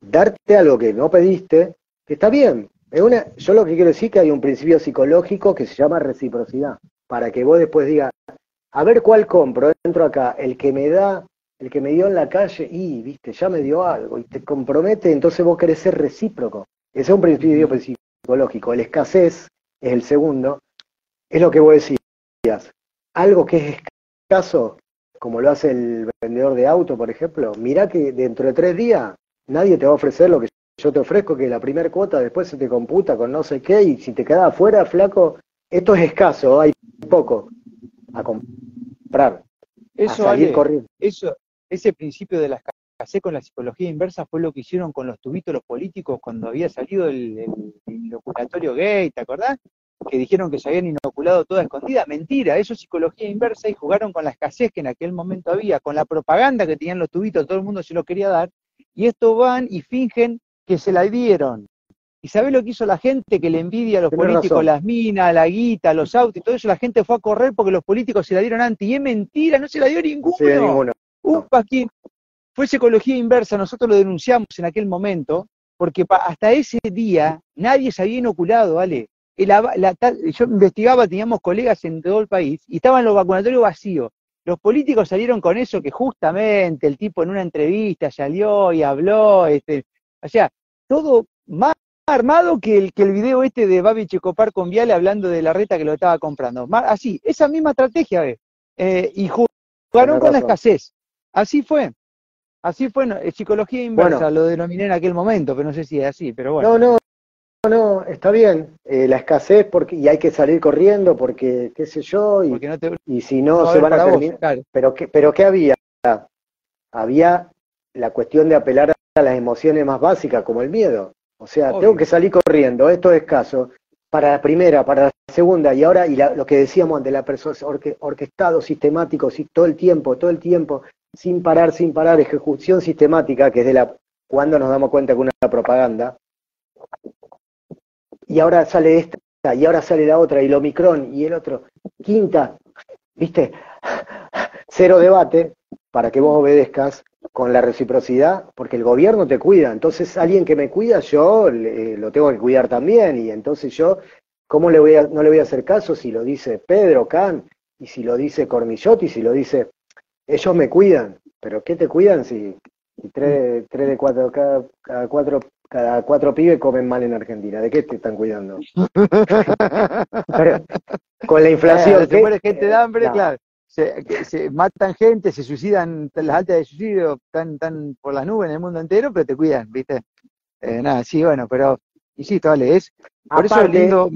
darte algo que no pediste, que está bien, yo lo que quiero decir es que hay un principio psicológico que se llama reciprocidad, para que vos después digas, a ver cuál compro, entro acá, el que me da, el que me dio en la calle, y, viste, ya me dio algo, y te compromete, entonces vos querés ser recíproco. Ese es un principio psicológico. El escasez es el segundo, es lo que vos decías. Algo que es escaso, como lo hace el vendedor de auto, por ejemplo, mirá que dentro de tres días nadie te va a ofrecer lo que yo te ofrezco que la primera cuota después se te computa con no sé qué y si te queda afuera, flaco, esto es escaso, hay poco a comprar. Eso, a eso, ese principio de la escasez con la psicología inversa fue lo que hicieron con los tubitos los políticos cuando había salido el, el inoculatorio gay, ¿te acordás? Que dijeron que se habían inoculado toda escondida. Mentira, eso es psicología inversa y jugaron con la escasez que en aquel momento había, con la propaganda que tenían los tubitos, todo el mundo se lo quería dar, y esto van y fingen que se la dieron. ¿Y sabés lo que hizo la gente? Que le envidia a los políticos las minas, la guita, los autos y todo eso. La gente fue a correr porque los políticos se la dieron antes. Y es mentira, no se la dio ninguno. Sí, ninguno. Fue psicología inversa. Nosotros lo denunciamos en aquel momento porque hasta ese día nadie se había inoculado, ¿vale? yo investigaba, teníamos colegas en todo el país y estaban los vacunatorios vacíos. Los políticos salieron con eso que justamente el tipo en una entrevista salió y habló, este, o sea, todo más armado que el, que el video este de Babi Checopar con Viale hablando de la reta que lo estaba comprando. Así, esa misma estrategia, ¿ves? Eh, y jugaron con la escasez. Así fue. Así fue, no, psicología inversa, lo denominé en aquel momento, pero no sé si es así, pero bueno. No, no, no, está bien. Eh, la escasez porque y hay que salir corriendo porque, qué sé yo, y, y si no, se van a terminar. Pero, ¿qué, pero ¿qué había? Había la cuestión de apelar a las emociones más básicas, como el miedo. O sea, tengo que salir corriendo, esto es caso, para la primera, para la segunda, y ahora, y lo que decíamos antes, la persona orquestado, sistemático, todo el tiempo, todo el tiempo, sin parar, sin parar, ejecución sistemática, que es de la, cuando nos damos cuenta que una propaganda, y ahora sale esta, y ahora sale la otra, y el Omicron, y el otro, quinta, ¿viste? Cero debate, para que vos obedezcas, con la reciprocidad, porque el gobierno te cuida, entonces alguien que me cuida, yo lo tengo que cuidar también, y entonces yo, ¿cómo le voy a, no le voy a hacer caso si lo dice Pedro Can, y si lo dice Cormillotti, si lo dice, ellos me cuidan, pero ¿qué te cuidan si, tres, tres, de cuatro, cada, cuatro, cada cuatro pibes comen mal en Argentina? ¿De qué te están cuidando? con la inflación. se muere gente de hambre, claro se, matan gente, se suicidan, las altas de suicidio están, tan por las nubes en el mundo entero, pero te cuidan, ¿viste? Eh, nada, sí, bueno, pero insisto, vale, es por eso lindo,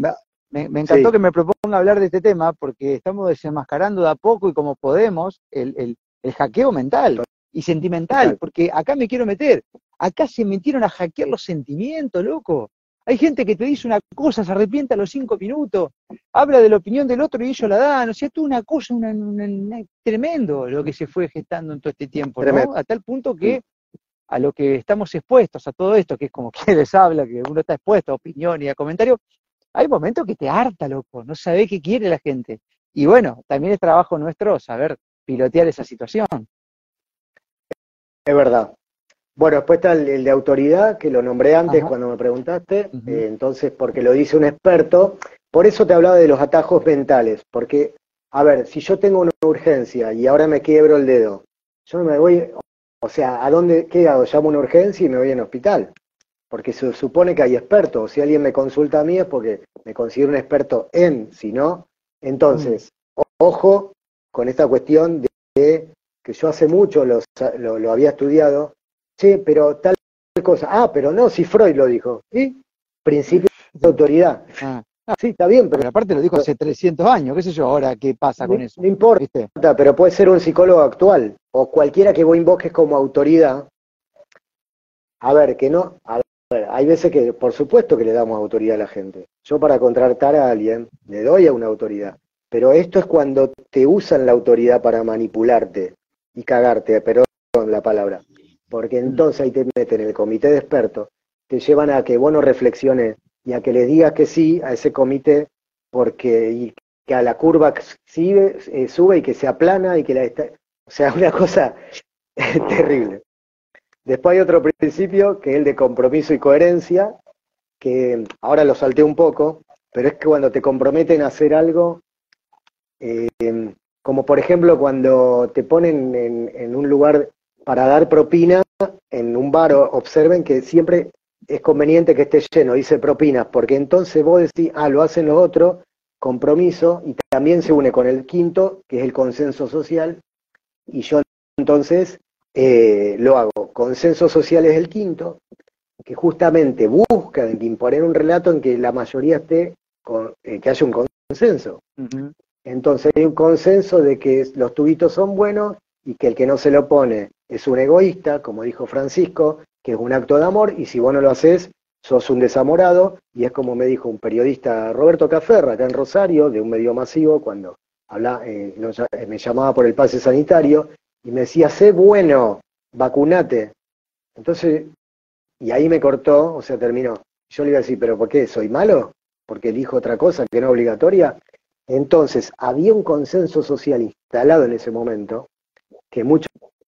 me, encantó que me proponga hablar de este tema, porque estamos desenmascarando de a poco y como podemos el, el, el hackeo mental y sentimental, porque acá me quiero meter, acá se metieron a hackear los sentimientos, loco. Hay gente que te dice una cosa, se arrepiente a los cinco minutos, habla de la opinión del otro y ellos la dan. O sea, tú una cosa, una, tremendo lo que se fue gestando en todo este tiempo, ¿no? A tal punto que a lo que estamos expuestos, a todo esto, que es como que les habla, que uno está expuesto a opinión y a comentario, hay momentos que te harta, loco, no sabe qué quiere la gente. Y bueno, también es trabajo nuestro saber pilotear esa situación. Es verdad, bueno, después está el, de autoridad, que lo nombré antes cuando me preguntaste, eh, entonces, porque lo dice un experto. Por eso te hablaba de los atajos mentales, porque, a ver, si yo tengo una urgencia y ahora me quiebro el dedo, yo no me voy, o sea, ¿a dónde, qué hago? Llamo una urgencia y me voy al hospital. Porque se supone que hay expertos. Si alguien me consulta a mí es porque me considero un experto en, si no. Entonces, mm. ojo con esta cuestión de que yo hace mucho lo, lo, había estudiado. Sí, pero tal cosa. Ah, pero no, si Freud lo dijo. ¿Sí? Principio de autoridad. Ah. Ah, sí, está bien, pero, aparte lo dijo hace 300 años, qué sé yo, ahora qué pasa con eso. No importa, pero puede ser un psicólogo actual o cualquiera que vos invoques como autoridad. A ver, que no, a ver, hay veces que, por supuesto que le damos autoridad a la gente. Yo para contratar a alguien le doy a una autoridad, pero esto es cuando te usan la autoridad para manipularte y cagarte, perdón la palabra, porque entonces ahí te meten en el comité de expertos, te llevan a que vos no reflexiones y a que le digas que sí a ese comité porque y que a la curva sigue, eh, sube y que se aplana y que la o sea, una cosa terrible. Después hay otro principio que es el de compromiso y coherencia, que ahora lo salté un poco, pero es que cuando te comprometen a hacer algo, eh, como por ejemplo cuando te ponen en, en, un lugar para dar propina en un bar, observen que siempre es conveniente que esté lleno, dice propinas, porque entonces vos decís, ah, lo hacen los otros, compromiso, y también se une con el quinto, que es el consenso social, y yo entonces eh, lo hago. Consenso social es el quinto, que justamente busca imponer un relato en que la mayoría esté, con, eh, que haya un consenso. Entonces hay un consenso de que los tubitos son buenos y que el que no se lo pone es un egoísta, como dijo Francisco, que es un acto de amor, y si vos no lo haces, sos un desamorado, y es como me dijo un periodista Roberto Caferra, acá en Rosario, de un medio masivo, cuando habla, eh, eh, me llamaba por el pase sanitario, y me decía, sé bueno, vacunate. Entonces, y ahí me cortó, o sea, terminó. Yo le iba a decir, ¿pero por qué? ¿Soy malo? ¿Porque elijo otra cosa que no obligatoria? Entonces, había un consenso social instalado en ese momento, que muchos,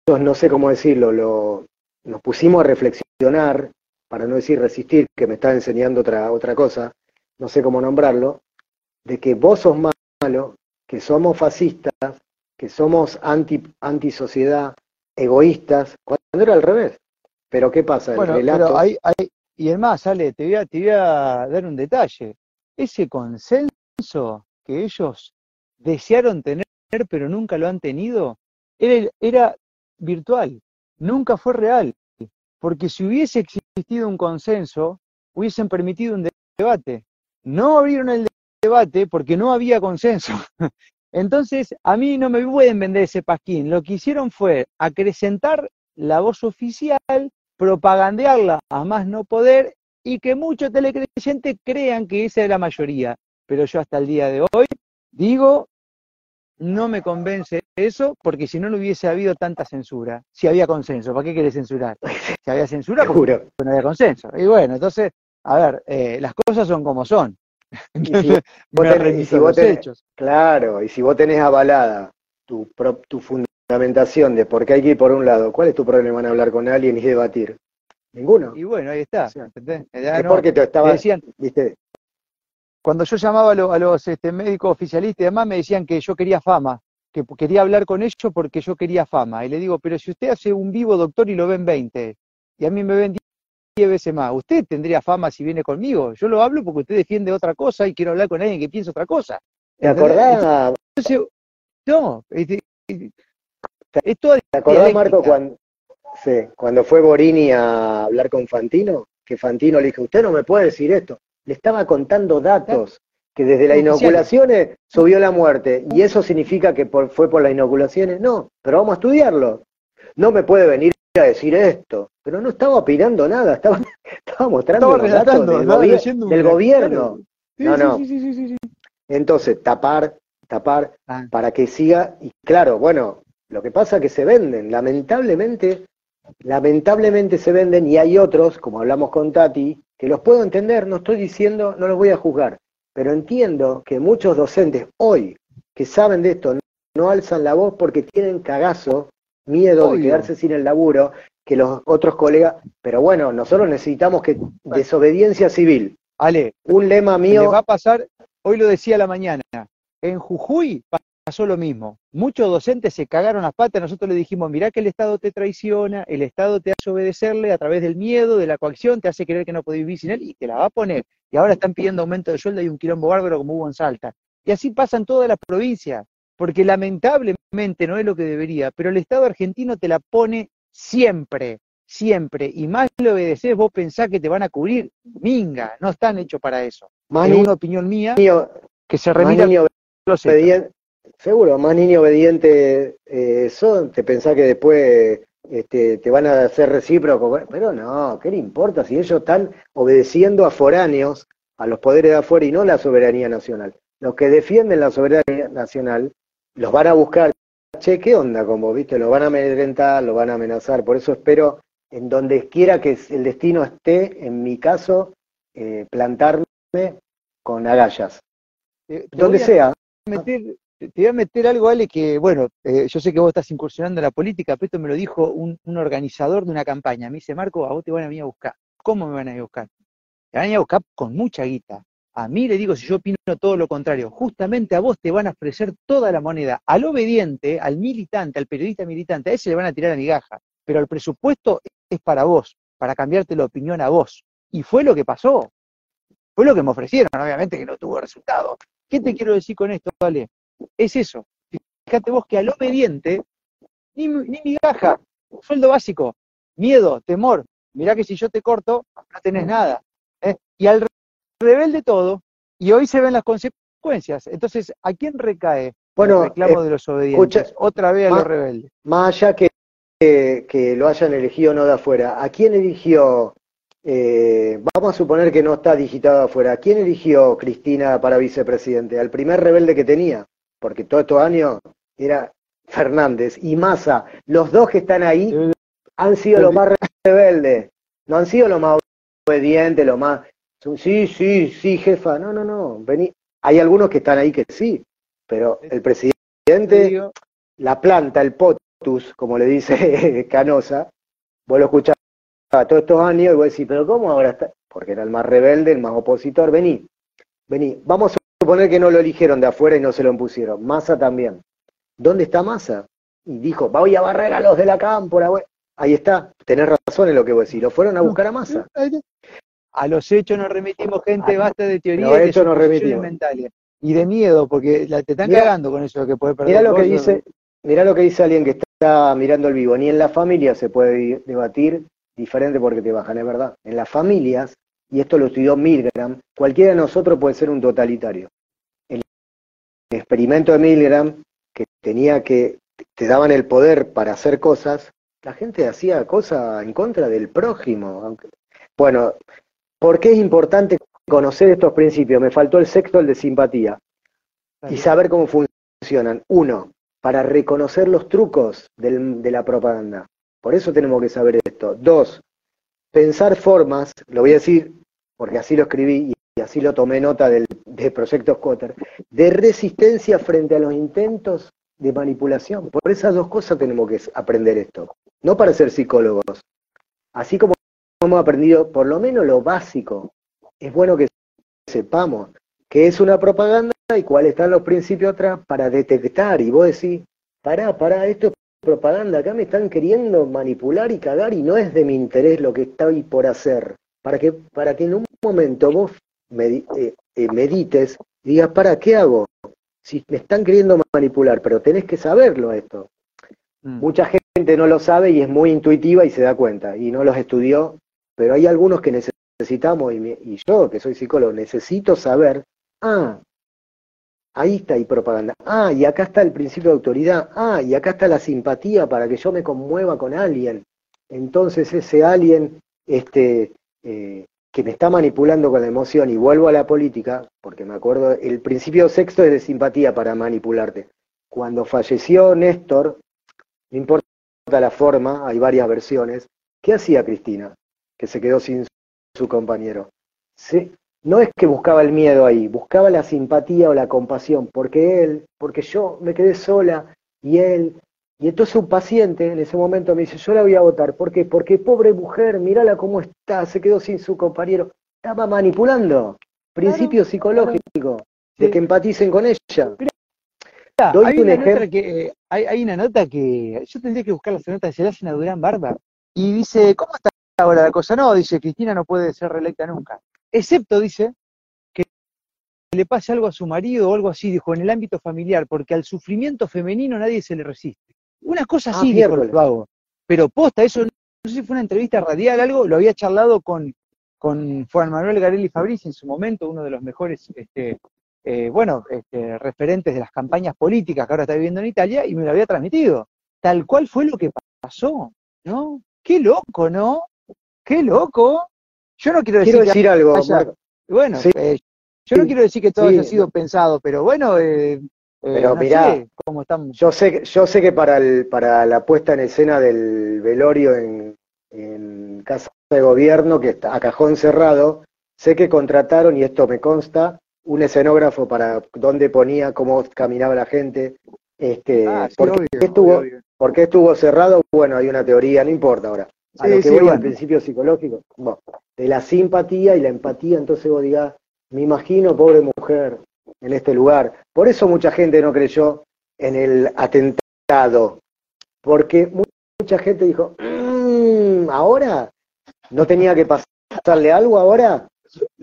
no sé cómo decirlo, lo, nos pusimos a reflexionar, para no decir resistir, que me está enseñando otra, otra cosa, no sé cómo nombrarlo, de que vos sos malo, que somos fascistas, que somos anti, anti sociedad, egoístas, cuando era al revés. Pero ¿qué pasa? bueno, pero hay, hay, y además, Ale, te voy, a, te voy a dar un detalle. Ese consenso que ellos desearon tener, pero nunca lo han tenido, era, era virtual nunca fue real, porque si hubiese existido un consenso, hubiesen permitido un debate. No abrieron el debate porque no había consenso. Entonces, a mí no me pueden vender ese pasquín. Lo que hicieron fue acrecentar la voz oficial, propagandearla a más no poder y que muchos telecreyentes crean que esa es la mayoría. Pero yo hasta el día de hoy digo no me convence eso, porque si no, no hubiese habido tanta censura. Si había consenso, ¿para qué querés censurar? Si había censura, porque no había consenso. Y bueno, entonces, a ver, eh, las cosas son como son. y si vos tenés, hechos. Claro, y si vos tenés avalada tu, tu fundamentación de por qué hay que ir por un lado, ¿cuál es tu problema en hablar con alguien y debatir? Ninguno. Y bueno, ahí está. es porque te estaba, decían, ¿viste? Cuando yo llamaba a, los este, médicos oficialistas y demás, me decían que yo quería fama, que quería hablar con ellos porque yo quería fama. Y le digo, pero si usted hace un vivo, doctor, y lo ven 20, y a mí me ven 10 veces más, ¿usted tendría fama si viene conmigo? Yo lo hablo porque usted defiende otra cosa y quiero hablar con alguien que piensa otra cosa. ¿Te acordás? no, ¿te acordás, Marco, cuando, cuando fue Borini a hablar con Fantino? Que Fantino le dijo, usted no me puede decir esto le estaba contando datos, que desde las inoculaciones subió la muerte, y eso significa que fue por las inoculaciones, no, pero vamos a estudiarlo. No me puede venir a decir esto, pero no estaba opinando nada, estaba, estaba mostrando los datos del, gobierno. no, no. Entonces, tapar, tapar, ah. para que siga, y claro, bueno, lo que pasa es que se venden, lamentablemente, lamentablemente se venden, y hay otros, como hablamos con Tati, que los puedo entender, no estoy diciendo, no los voy a juzgar, pero entiendo que muchos docentes hoy que saben de esto no alzan la voz porque tienen cagazo, miedo de quedarse sin el laburo, que los otros colegas, pero bueno, nosotros necesitamos que desobediencia civil. Ale, un lema mío va a pasar, hoy lo decía la mañana, en Jujuy pasó lo mismo. Muchos docentes se cagaron las patas, nosotros le dijimos, mirá que el Estado te traiciona, el Estado te hace obedecerle a través del miedo, de la coacción, te hace creer que no podés vivir sin él y te la va a poner. Y ahora están pidiendo aumento de sueldo y un quilombo bárbaro como hubo en Salta. Y así pasan todas las provincias, porque lamentablemente no es lo que debería, pero el Estado argentino te la pone siempre, siempre. Y más le obedeces, vos pensás que te van a cubrir. Minga, no están hechos para eso. Más es una opinión mía que se remite a los seguro, más niño obediente eh, son, te pensás que después este, te van a hacer recíproco, pero no, ¿qué le importa si ellos están obedeciendo a foráneos, a los poderes de afuera y no la soberanía nacional? Los que defienden la soberanía nacional los van a buscar, che, ¿qué onda con vos? ¿Viste? Los van a amedrentar, los van a amenazar, por eso espero en donde quiera que el destino esté, en mi caso, eh, plantarme con agallas. Te Donde sea, meter- te voy a meter algo, Ale, que, bueno, eh, yo sé que vos estás incursionando en la política, pero esto me lo dijo un, organizador de una campaña. Me dice, Marco, a vos te van a venir a buscar. ¿Cómo me van a ir a buscar? Te van a ir a buscar con mucha guita. A mí le digo, si yo opino todo lo contrario, justamente a vos te van a ofrecer toda la moneda. Al obediente, al militante, al periodista militante, a ese le van a tirar a migaja. Pero el presupuesto es para vos, para cambiarte la opinión a vos. Y fue lo que pasó. Fue lo que me ofrecieron, obviamente que no tuvo resultado. ¿Qué te quiero decir con esto, Ale? Es eso. Fíjate vos que al obediente, ni, ni migaja, sueldo básico, miedo, temor. Mirá que si yo te corto, no tenés nada. ¿eh? Y al rebelde todo, y hoy se ven las consecuencias. Entonces, ¿a quién recae Bueno, el reclamo eh, de los obedientes? escucha, Otra vez a los rebeldes. más allá que, que, que lo hayan elegido no de afuera, ¿a quién eligió? eh, vamos a suponer que no está digitado afuera. ¿A quién eligió Cristina para vicepresidente? Al primer rebelde que tenía, porque todos estos años era Fernández y Massa. Los dos que están ahí han sido los más rebeldes, no han sido los más obedientes, los más... Sí, sí, sí, jefa. No, no, no. Vení. Hay algunos que están ahí que sí, pero el Te presidente la planta, el potus, como le dice Canosa, vos lo escuchás todos estos años y vos decís, pero ¿cómo ahora está? Porque era el más rebelde, el más opositor, vení, vení, vamos a suponer que no lo eligieron de afuera y no se lo impusieron, Massa también. ¿Dónde está Massa? Y dijo, voy a barrer a los de la cámpora, güey. Ahí está, tenés razón en lo que vos decís, lo fueron a buscar a Massa. A los hechos nos remitimos, gente, Ah, basta de teoría los hechos nos remitimos. mentales. Y de miedo, porque la, te están Mirá- cagando con eso de que puede perder Mirá lo que dice, mirá lo que dice alguien que está mirando el vivo. Ni en la familia se puede debatir diferente porque te bajan, es verdad. En las familias, y esto lo estudió Milgram, cualquiera de nosotros puede ser un totalitario. El experimento de Milgram, que tenía que, te daban el poder para hacer cosas, la gente hacía cosas en contra del prójimo. aunque- Bueno, ¿por qué es importante conocer estos principios? Me faltó el sexto, el de simpatía y saber cómo funcionan. Uno, para reconocer los trucos del- de la propaganda. Por eso tenemos que saber esto. Dos, pensar formas, lo voy a decir porque así lo escribí y así lo tomé nota del, proyecto Scotter, de resistencia frente a los intentos de manipulación. Por esas dos cosas tenemos que aprender esto. No para ser psicólogos. Así como hemos aprendido por lo menos lo básico, es bueno que sepamos qué es una propaganda y cuáles están los principios atrás para detectar. Y vos decís, pará, pará, esto es propaganda, acá me están queriendo manipular y cagar y no es de mi interés lo que está ahí por hacer. Para que, para que en un momento vos eh, eh, medites y digas, ¿para qué hago? Si me están queriendo manipular, pero tenés que saberlo esto. Mm. Mucha gente no lo sabe y es muy intuitiva y se da cuenta y no los estudió, pero hay algunos que necesitamos, y, me- y yo que soy psicólogo, necesito saber, ah, ahí está ahí propaganda, ah, y acá está el principio de autoridad, ah, y acá está la simpatía para que yo me conmueva con alguien. Entonces ese alguien este, eh, que me está manipulando con la emoción y vuelvo a la política, porque me acuerdo, el principio sexto es de simpatía para manipularte. Cuando falleció Néstor, no importa la forma, hay varias versiones. ¿Qué hacía Cristina? Que se quedó sin su compañero. Se- no es que buscaba el miedo ahí, buscaba la simpatía o la compasión, porque él, porque yo me quedé sola y él, y entonces un paciente en ese momento me dice, yo la voy a votar, ¿por qué? Porque pobre mujer, mírala cómo está, se quedó sin su compañero. Estaba manipulando, principio psicológico, de Sí. que empaticen con ella. hay, una nota que, hay, una nota que yo tendría que buscar la nota, se la hacen a Durán Barba, y dice, ¿cómo está ahora la cosa? No, dice, Cristina no puede ser reelecta nunca. Excepto, dice, que le pase algo a su marido o algo así, dijo, en el ámbito familiar, porque al sufrimiento femenino nadie se le resiste. Una cosa así, dijo el vago. Pero posta, eso no sé si fue una entrevista radial, algo, lo había charlado con, con Juan Manuel Garelli Fabrici en su momento, uno de los mejores, este, eh, bueno, este, referentes de las campañas políticas que ahora está viviendo en Italia, y me lo había transmitido. Tal cual fue lo que pasó, ¿no? Qué loco, ¿no? Qué loco. Yo no quiero decir, decir algo. bueno, eh, yo no quiero decir que todo haya sido pensado, pero bueno, eh, pero mirá, cómo estamos. Yo sé, yo sé que para, el, para la puesta en escena del velorio en, en Casa de Gobierno, que está a cajón cerrado, sé que contrataron, y esto me consta, un escenógrafo para donde ponía, cómo caminaba la gente. Este, ah, ¿por, qué estuvo, estuvo cerrado? Bueno, hay una teoría, no importa ahora. A lo que voy al principio psicológico, de la simpatía y la empatía, entonces vos digas, me imagino, pobre mujer, en este lugar. Por eso mucha gente no creyó en el atentado, porque mucha gente dijo, mmm, ahora no tenía que pasarle algo ahora.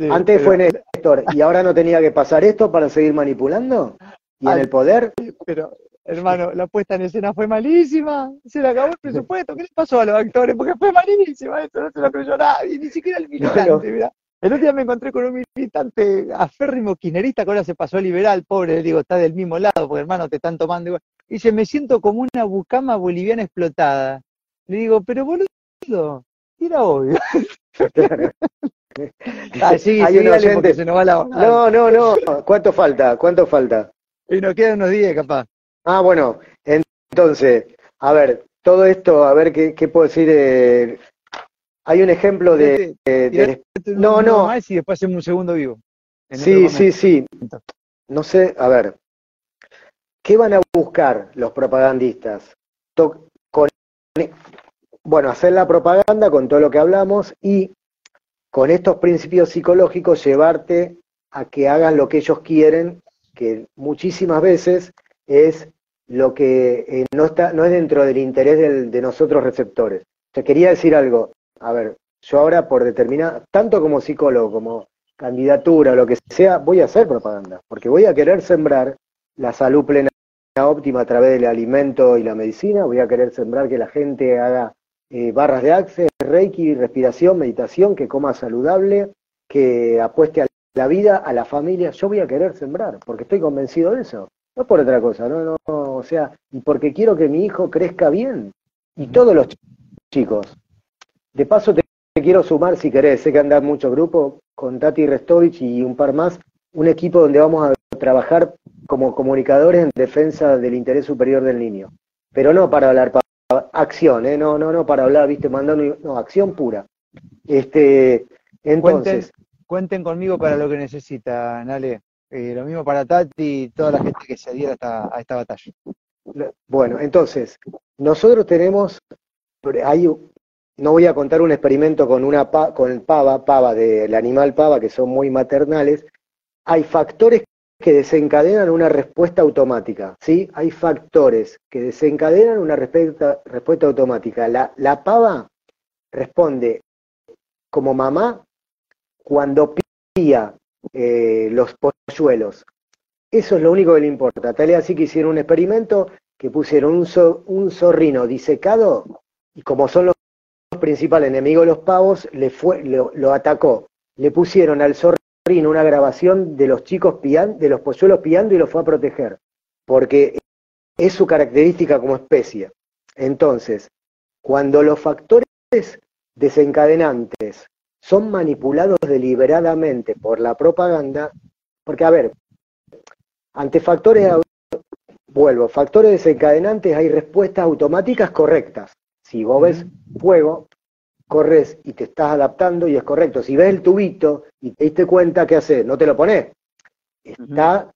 Antes fue Néstor y ahora no tenía que pasar esto para seguir manipulando y en el poder. Pero, hermano, la puesta en escena fue malísima. Se le acabó el presupuesto. ¿Qué le pasó a los actores? Porque fue malísima. Esto no se lo creyó nadie, ni siquiera el militante. Mira. El otro día me encontré con un militante aférrimo quinerista que ahora se pasó a liberal, pobre, le digo, está del mismo lado, porque hermano te están tomando igual. Y dice, me siento como una bucama boliviana explotada. Le digo, pero boludo, era obvio. ah, sí, Hay una gente. Se nos va la... No, no, no. ¿Cuánto falta? ¿Cuánto falta? Y nos quedan unos días, capaz. Ah, bueno. Entonces, a ver, todo esto, a ver qué, qué puedo decir. de... Hay un ejemplo de... no, no. Más y después hacemos un segundo vivo. Sí, sí, sí. No sé, a ver. ¿Qué van a buscar los propagandistas? con, bueno, hacer la propaganda con todo lo que hablamos y con estos principios psicológicos llevarte a que hagan lo que ellos quieren, que muchísimas veces es lo que eh, no, está, no es dentro del interés de nosotros receptores. Te quería decir algo, a ver, yo ahora por determinar, tanto como psicólogo, como candidatura, lo que sea, voy a hacer propaganda, porque voy a querer sembrar la salud plena óptima a través del alimento y la medicina, voy a querer sembrar que la gente haga eh, barras de access, reiki, respiración, meditación, que coma saludable, que apueste a la vida, a la familia, yo voy a querer sembrar, porque estoy convencido de eso, no por otra cosa, no, no, o sea, y porque quiero que mi hijo crezca bien, y todos los chicos, de paso te quiero sumar, si querés, sé que andan muchos grupos, con Tati Restovich y un par más, un equipo donde vamos a trabajar como comunicadores en defensa del interés superior del niño. Pero no para hablar para acción, ¿eh? no, no, no para hablar, viste, mandando, no, acción pura. Este, entonces. Cuenten, conmigo para lo que necesitan, Ale. Eh, lo mismo para Tati y toda la gente que se adhiera a esta batalla. Bueno, entonces, nosotros tenemos, no voy a contar un experimento con una con el pava, pava del animal pava, que son muy maternales. Hay factores que desencadenan una respuesta automática, ¿sí? Hay factores que desencadenan una respuesta, respuesta automática. La, la pava responde como mamá cuando pía eh, los polluelos. Eso es lo único que le importa. Tal es así que hicieron un experimento que pusieron un, zorrino disecado y como son los principal enemigo de los pavos, le fue, lo, atacó. Le pusieron al zorrino una grabación de los chicos piando, de los polluelos piando y lo fue a proteger, porque es su característica como especie. Entonces, cuando los factores desencadenantes son manipulados deliberadamente por la propaganda, porque a ver, ante factores, vuelvo, factores desencadenantes hay respuestas automáticas correctas. Si vos ves fuego, corres y te estás adaptando y es correcto. Si ves el tubito y te diste cuenta, ¿qué haces? No te lo pones. Está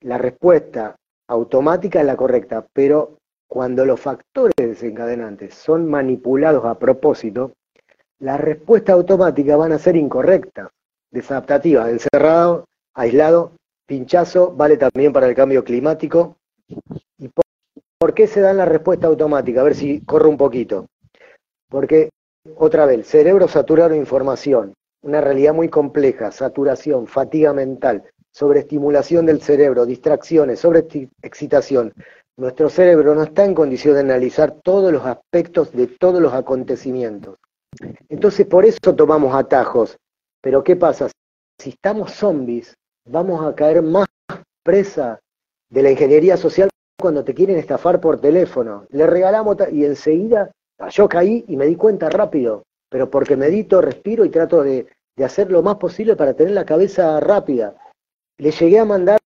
la respuesta automática es la correcta, pero cuando los factores desencadenantes son manipulados a propósito, la respuesta automática van a ser incorrectas, desadaptativas, encerrado, aislado, pinchazo, vale también para el cambio climático, ¿por qué se dan la respuesta automática? A ver si corro un poquito. Porque, otra vez, cerebro saturado de información, una realidad muy compleja, saturación, fatiga mental, sobreestimulación del cerebro, distracciones, sobreexcitación. Nuestro cerebro no está en condición de analizar todos los aspectos de todos los acontecimientos. Entonces, por eso tomamos atajos. Pero ¿qué pasa? Si estamos zombies, vamos a caer más presa de la ingeniería social cuando te quieren estafar por teléfono. Le regalamos y enseguida yo caí y me di cuenta rápido, pero porque medito, respiro y trato de, hacer lo más posible para tener la cabeza rápida. Le llegué a mandar,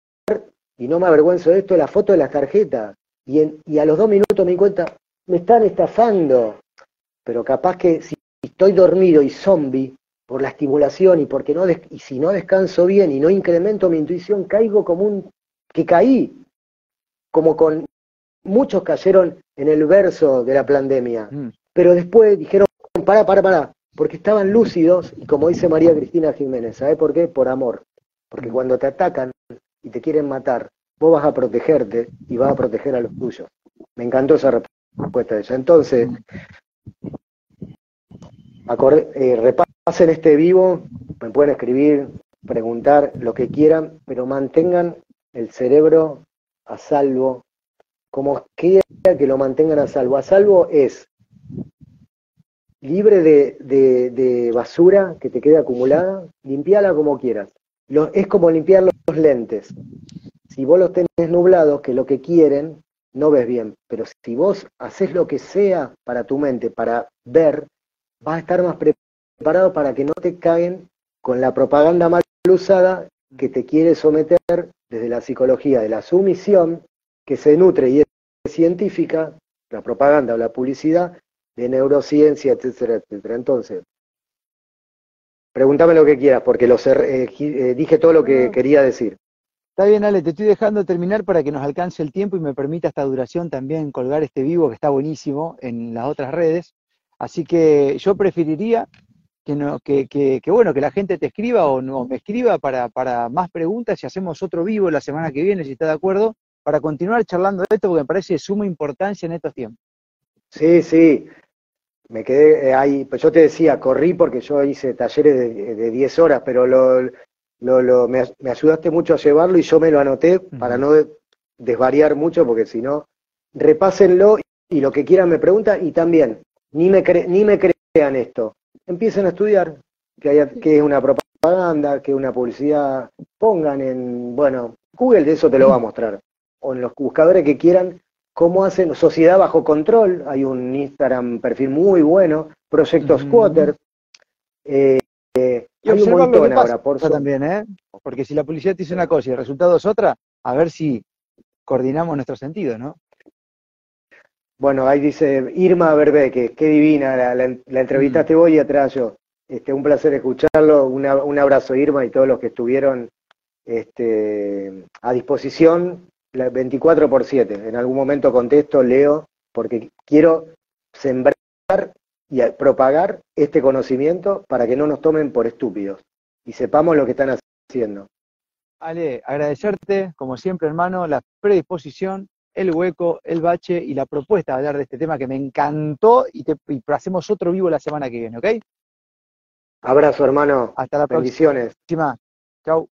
y no me avergüenzo de esto, la foto de las tarjetas. Y, y a los dos minutos me di cuenta, me están estafando. Pero capaz que si estoy dormido y zombie, por la estimulación y porque no y si no descanso bien y no incremento mi intuición, caigo como un que caí, como con muchos cayeron en el verso de la pandemia, mm. pero después dijeron, para, para, para, porque estaban lúcidos y como dice María Cristina Jiménez, ¿sabe por qué? Por amor, porque mm. cuando te atacan y te quieren matar, vos vas a protegerte y vas a proteger a los tuyos. Me encantó esa respuesta de ella. Entonces, eh, repasen este vivo, me pueden escribir, preguntar lo que quieran, pero mantengan el cerebro a salvo, como quiera que lo mantengan a salvo. A salvo es libre de, basura que te quede acumulada, limpiala como quieras. es como limpiar los lentes. Si vos los tenés nublados, que lo que quieren, no ves bien. Pero si vos haces lo que sea para tu mente, para ver, vas a estar más preparado para que no te caigan con la propaganda mal usada que te quiere someter desde la psicología de la sumisión, que se nutre y es científica, la propaganda o la publicidad, de neurociencia, etcétera, etcétera. Entonces, pregúntame lo que quieras, porque lo eh, eh, dije todo lo que quería decir. Está bien, Ale, te estoy dejando terminar para que nos alcance el tiempo y me permita esta duración también colgar este vivo que está buenísimo en las otras redes. Así que yo preferiría que, no, que, que, bueno, que la gente te escriba o no me escriba para, para más preguntas y hacemos otro vivo la semana que viene, si está de acuerdo, para continuar charlando de esto, porque me parece de suma importancia en estos tiempos. Sí, sí. Me quedé eh, ahí, pues yo te decía, corrí porque yo hice talleres de, 10 horas, pero lo, lo, me, ayudaste mucho a llevarlo y yo me lo anoté para no desvariar mucho, porque si no, repásenlo y lo que quieran me preguntan y también ni me, ni me crean esto. Empiecen a estudiar que, haya, que es una propaganda, que es una publicidad. Pongan en, bueno, Google de eso te lo va a mostrar. O en los buscadores que quieran, cómo hacen Sociedad Bajo Control. Hay un Instagram perfil muy bueno, Proyecto Squatter. Eh, y hay un montón ahora, por también, ¿eh? Porque si la publicidad te dice una cosa y el resultado es otra, a ver si coordinamos nuestro sentido, ¿no? Bueno, ahí dice Irma Berbe, que qué divina, la, la, entrevistaste vos y atrás yo. Este, un placer escucharlo, un abrazo Irma y todos los que estuvieron este, a disposición 24 por 7. En algún momento contesto, leo, porque quiero sembrar y propagar este conocimiento para que no nos tomen por estúpidos y sepamos lo que están haciendo. Ale, agradecerte, como siempre, hermano, la predisposición el hueco, el bache y la propuesta de hablar de este tema que me encantó y, te, hacemos otro vivo la semana que viene, ¿ok? Abrazo, hermano. Hasta la próxima. Bendiciones. Chau.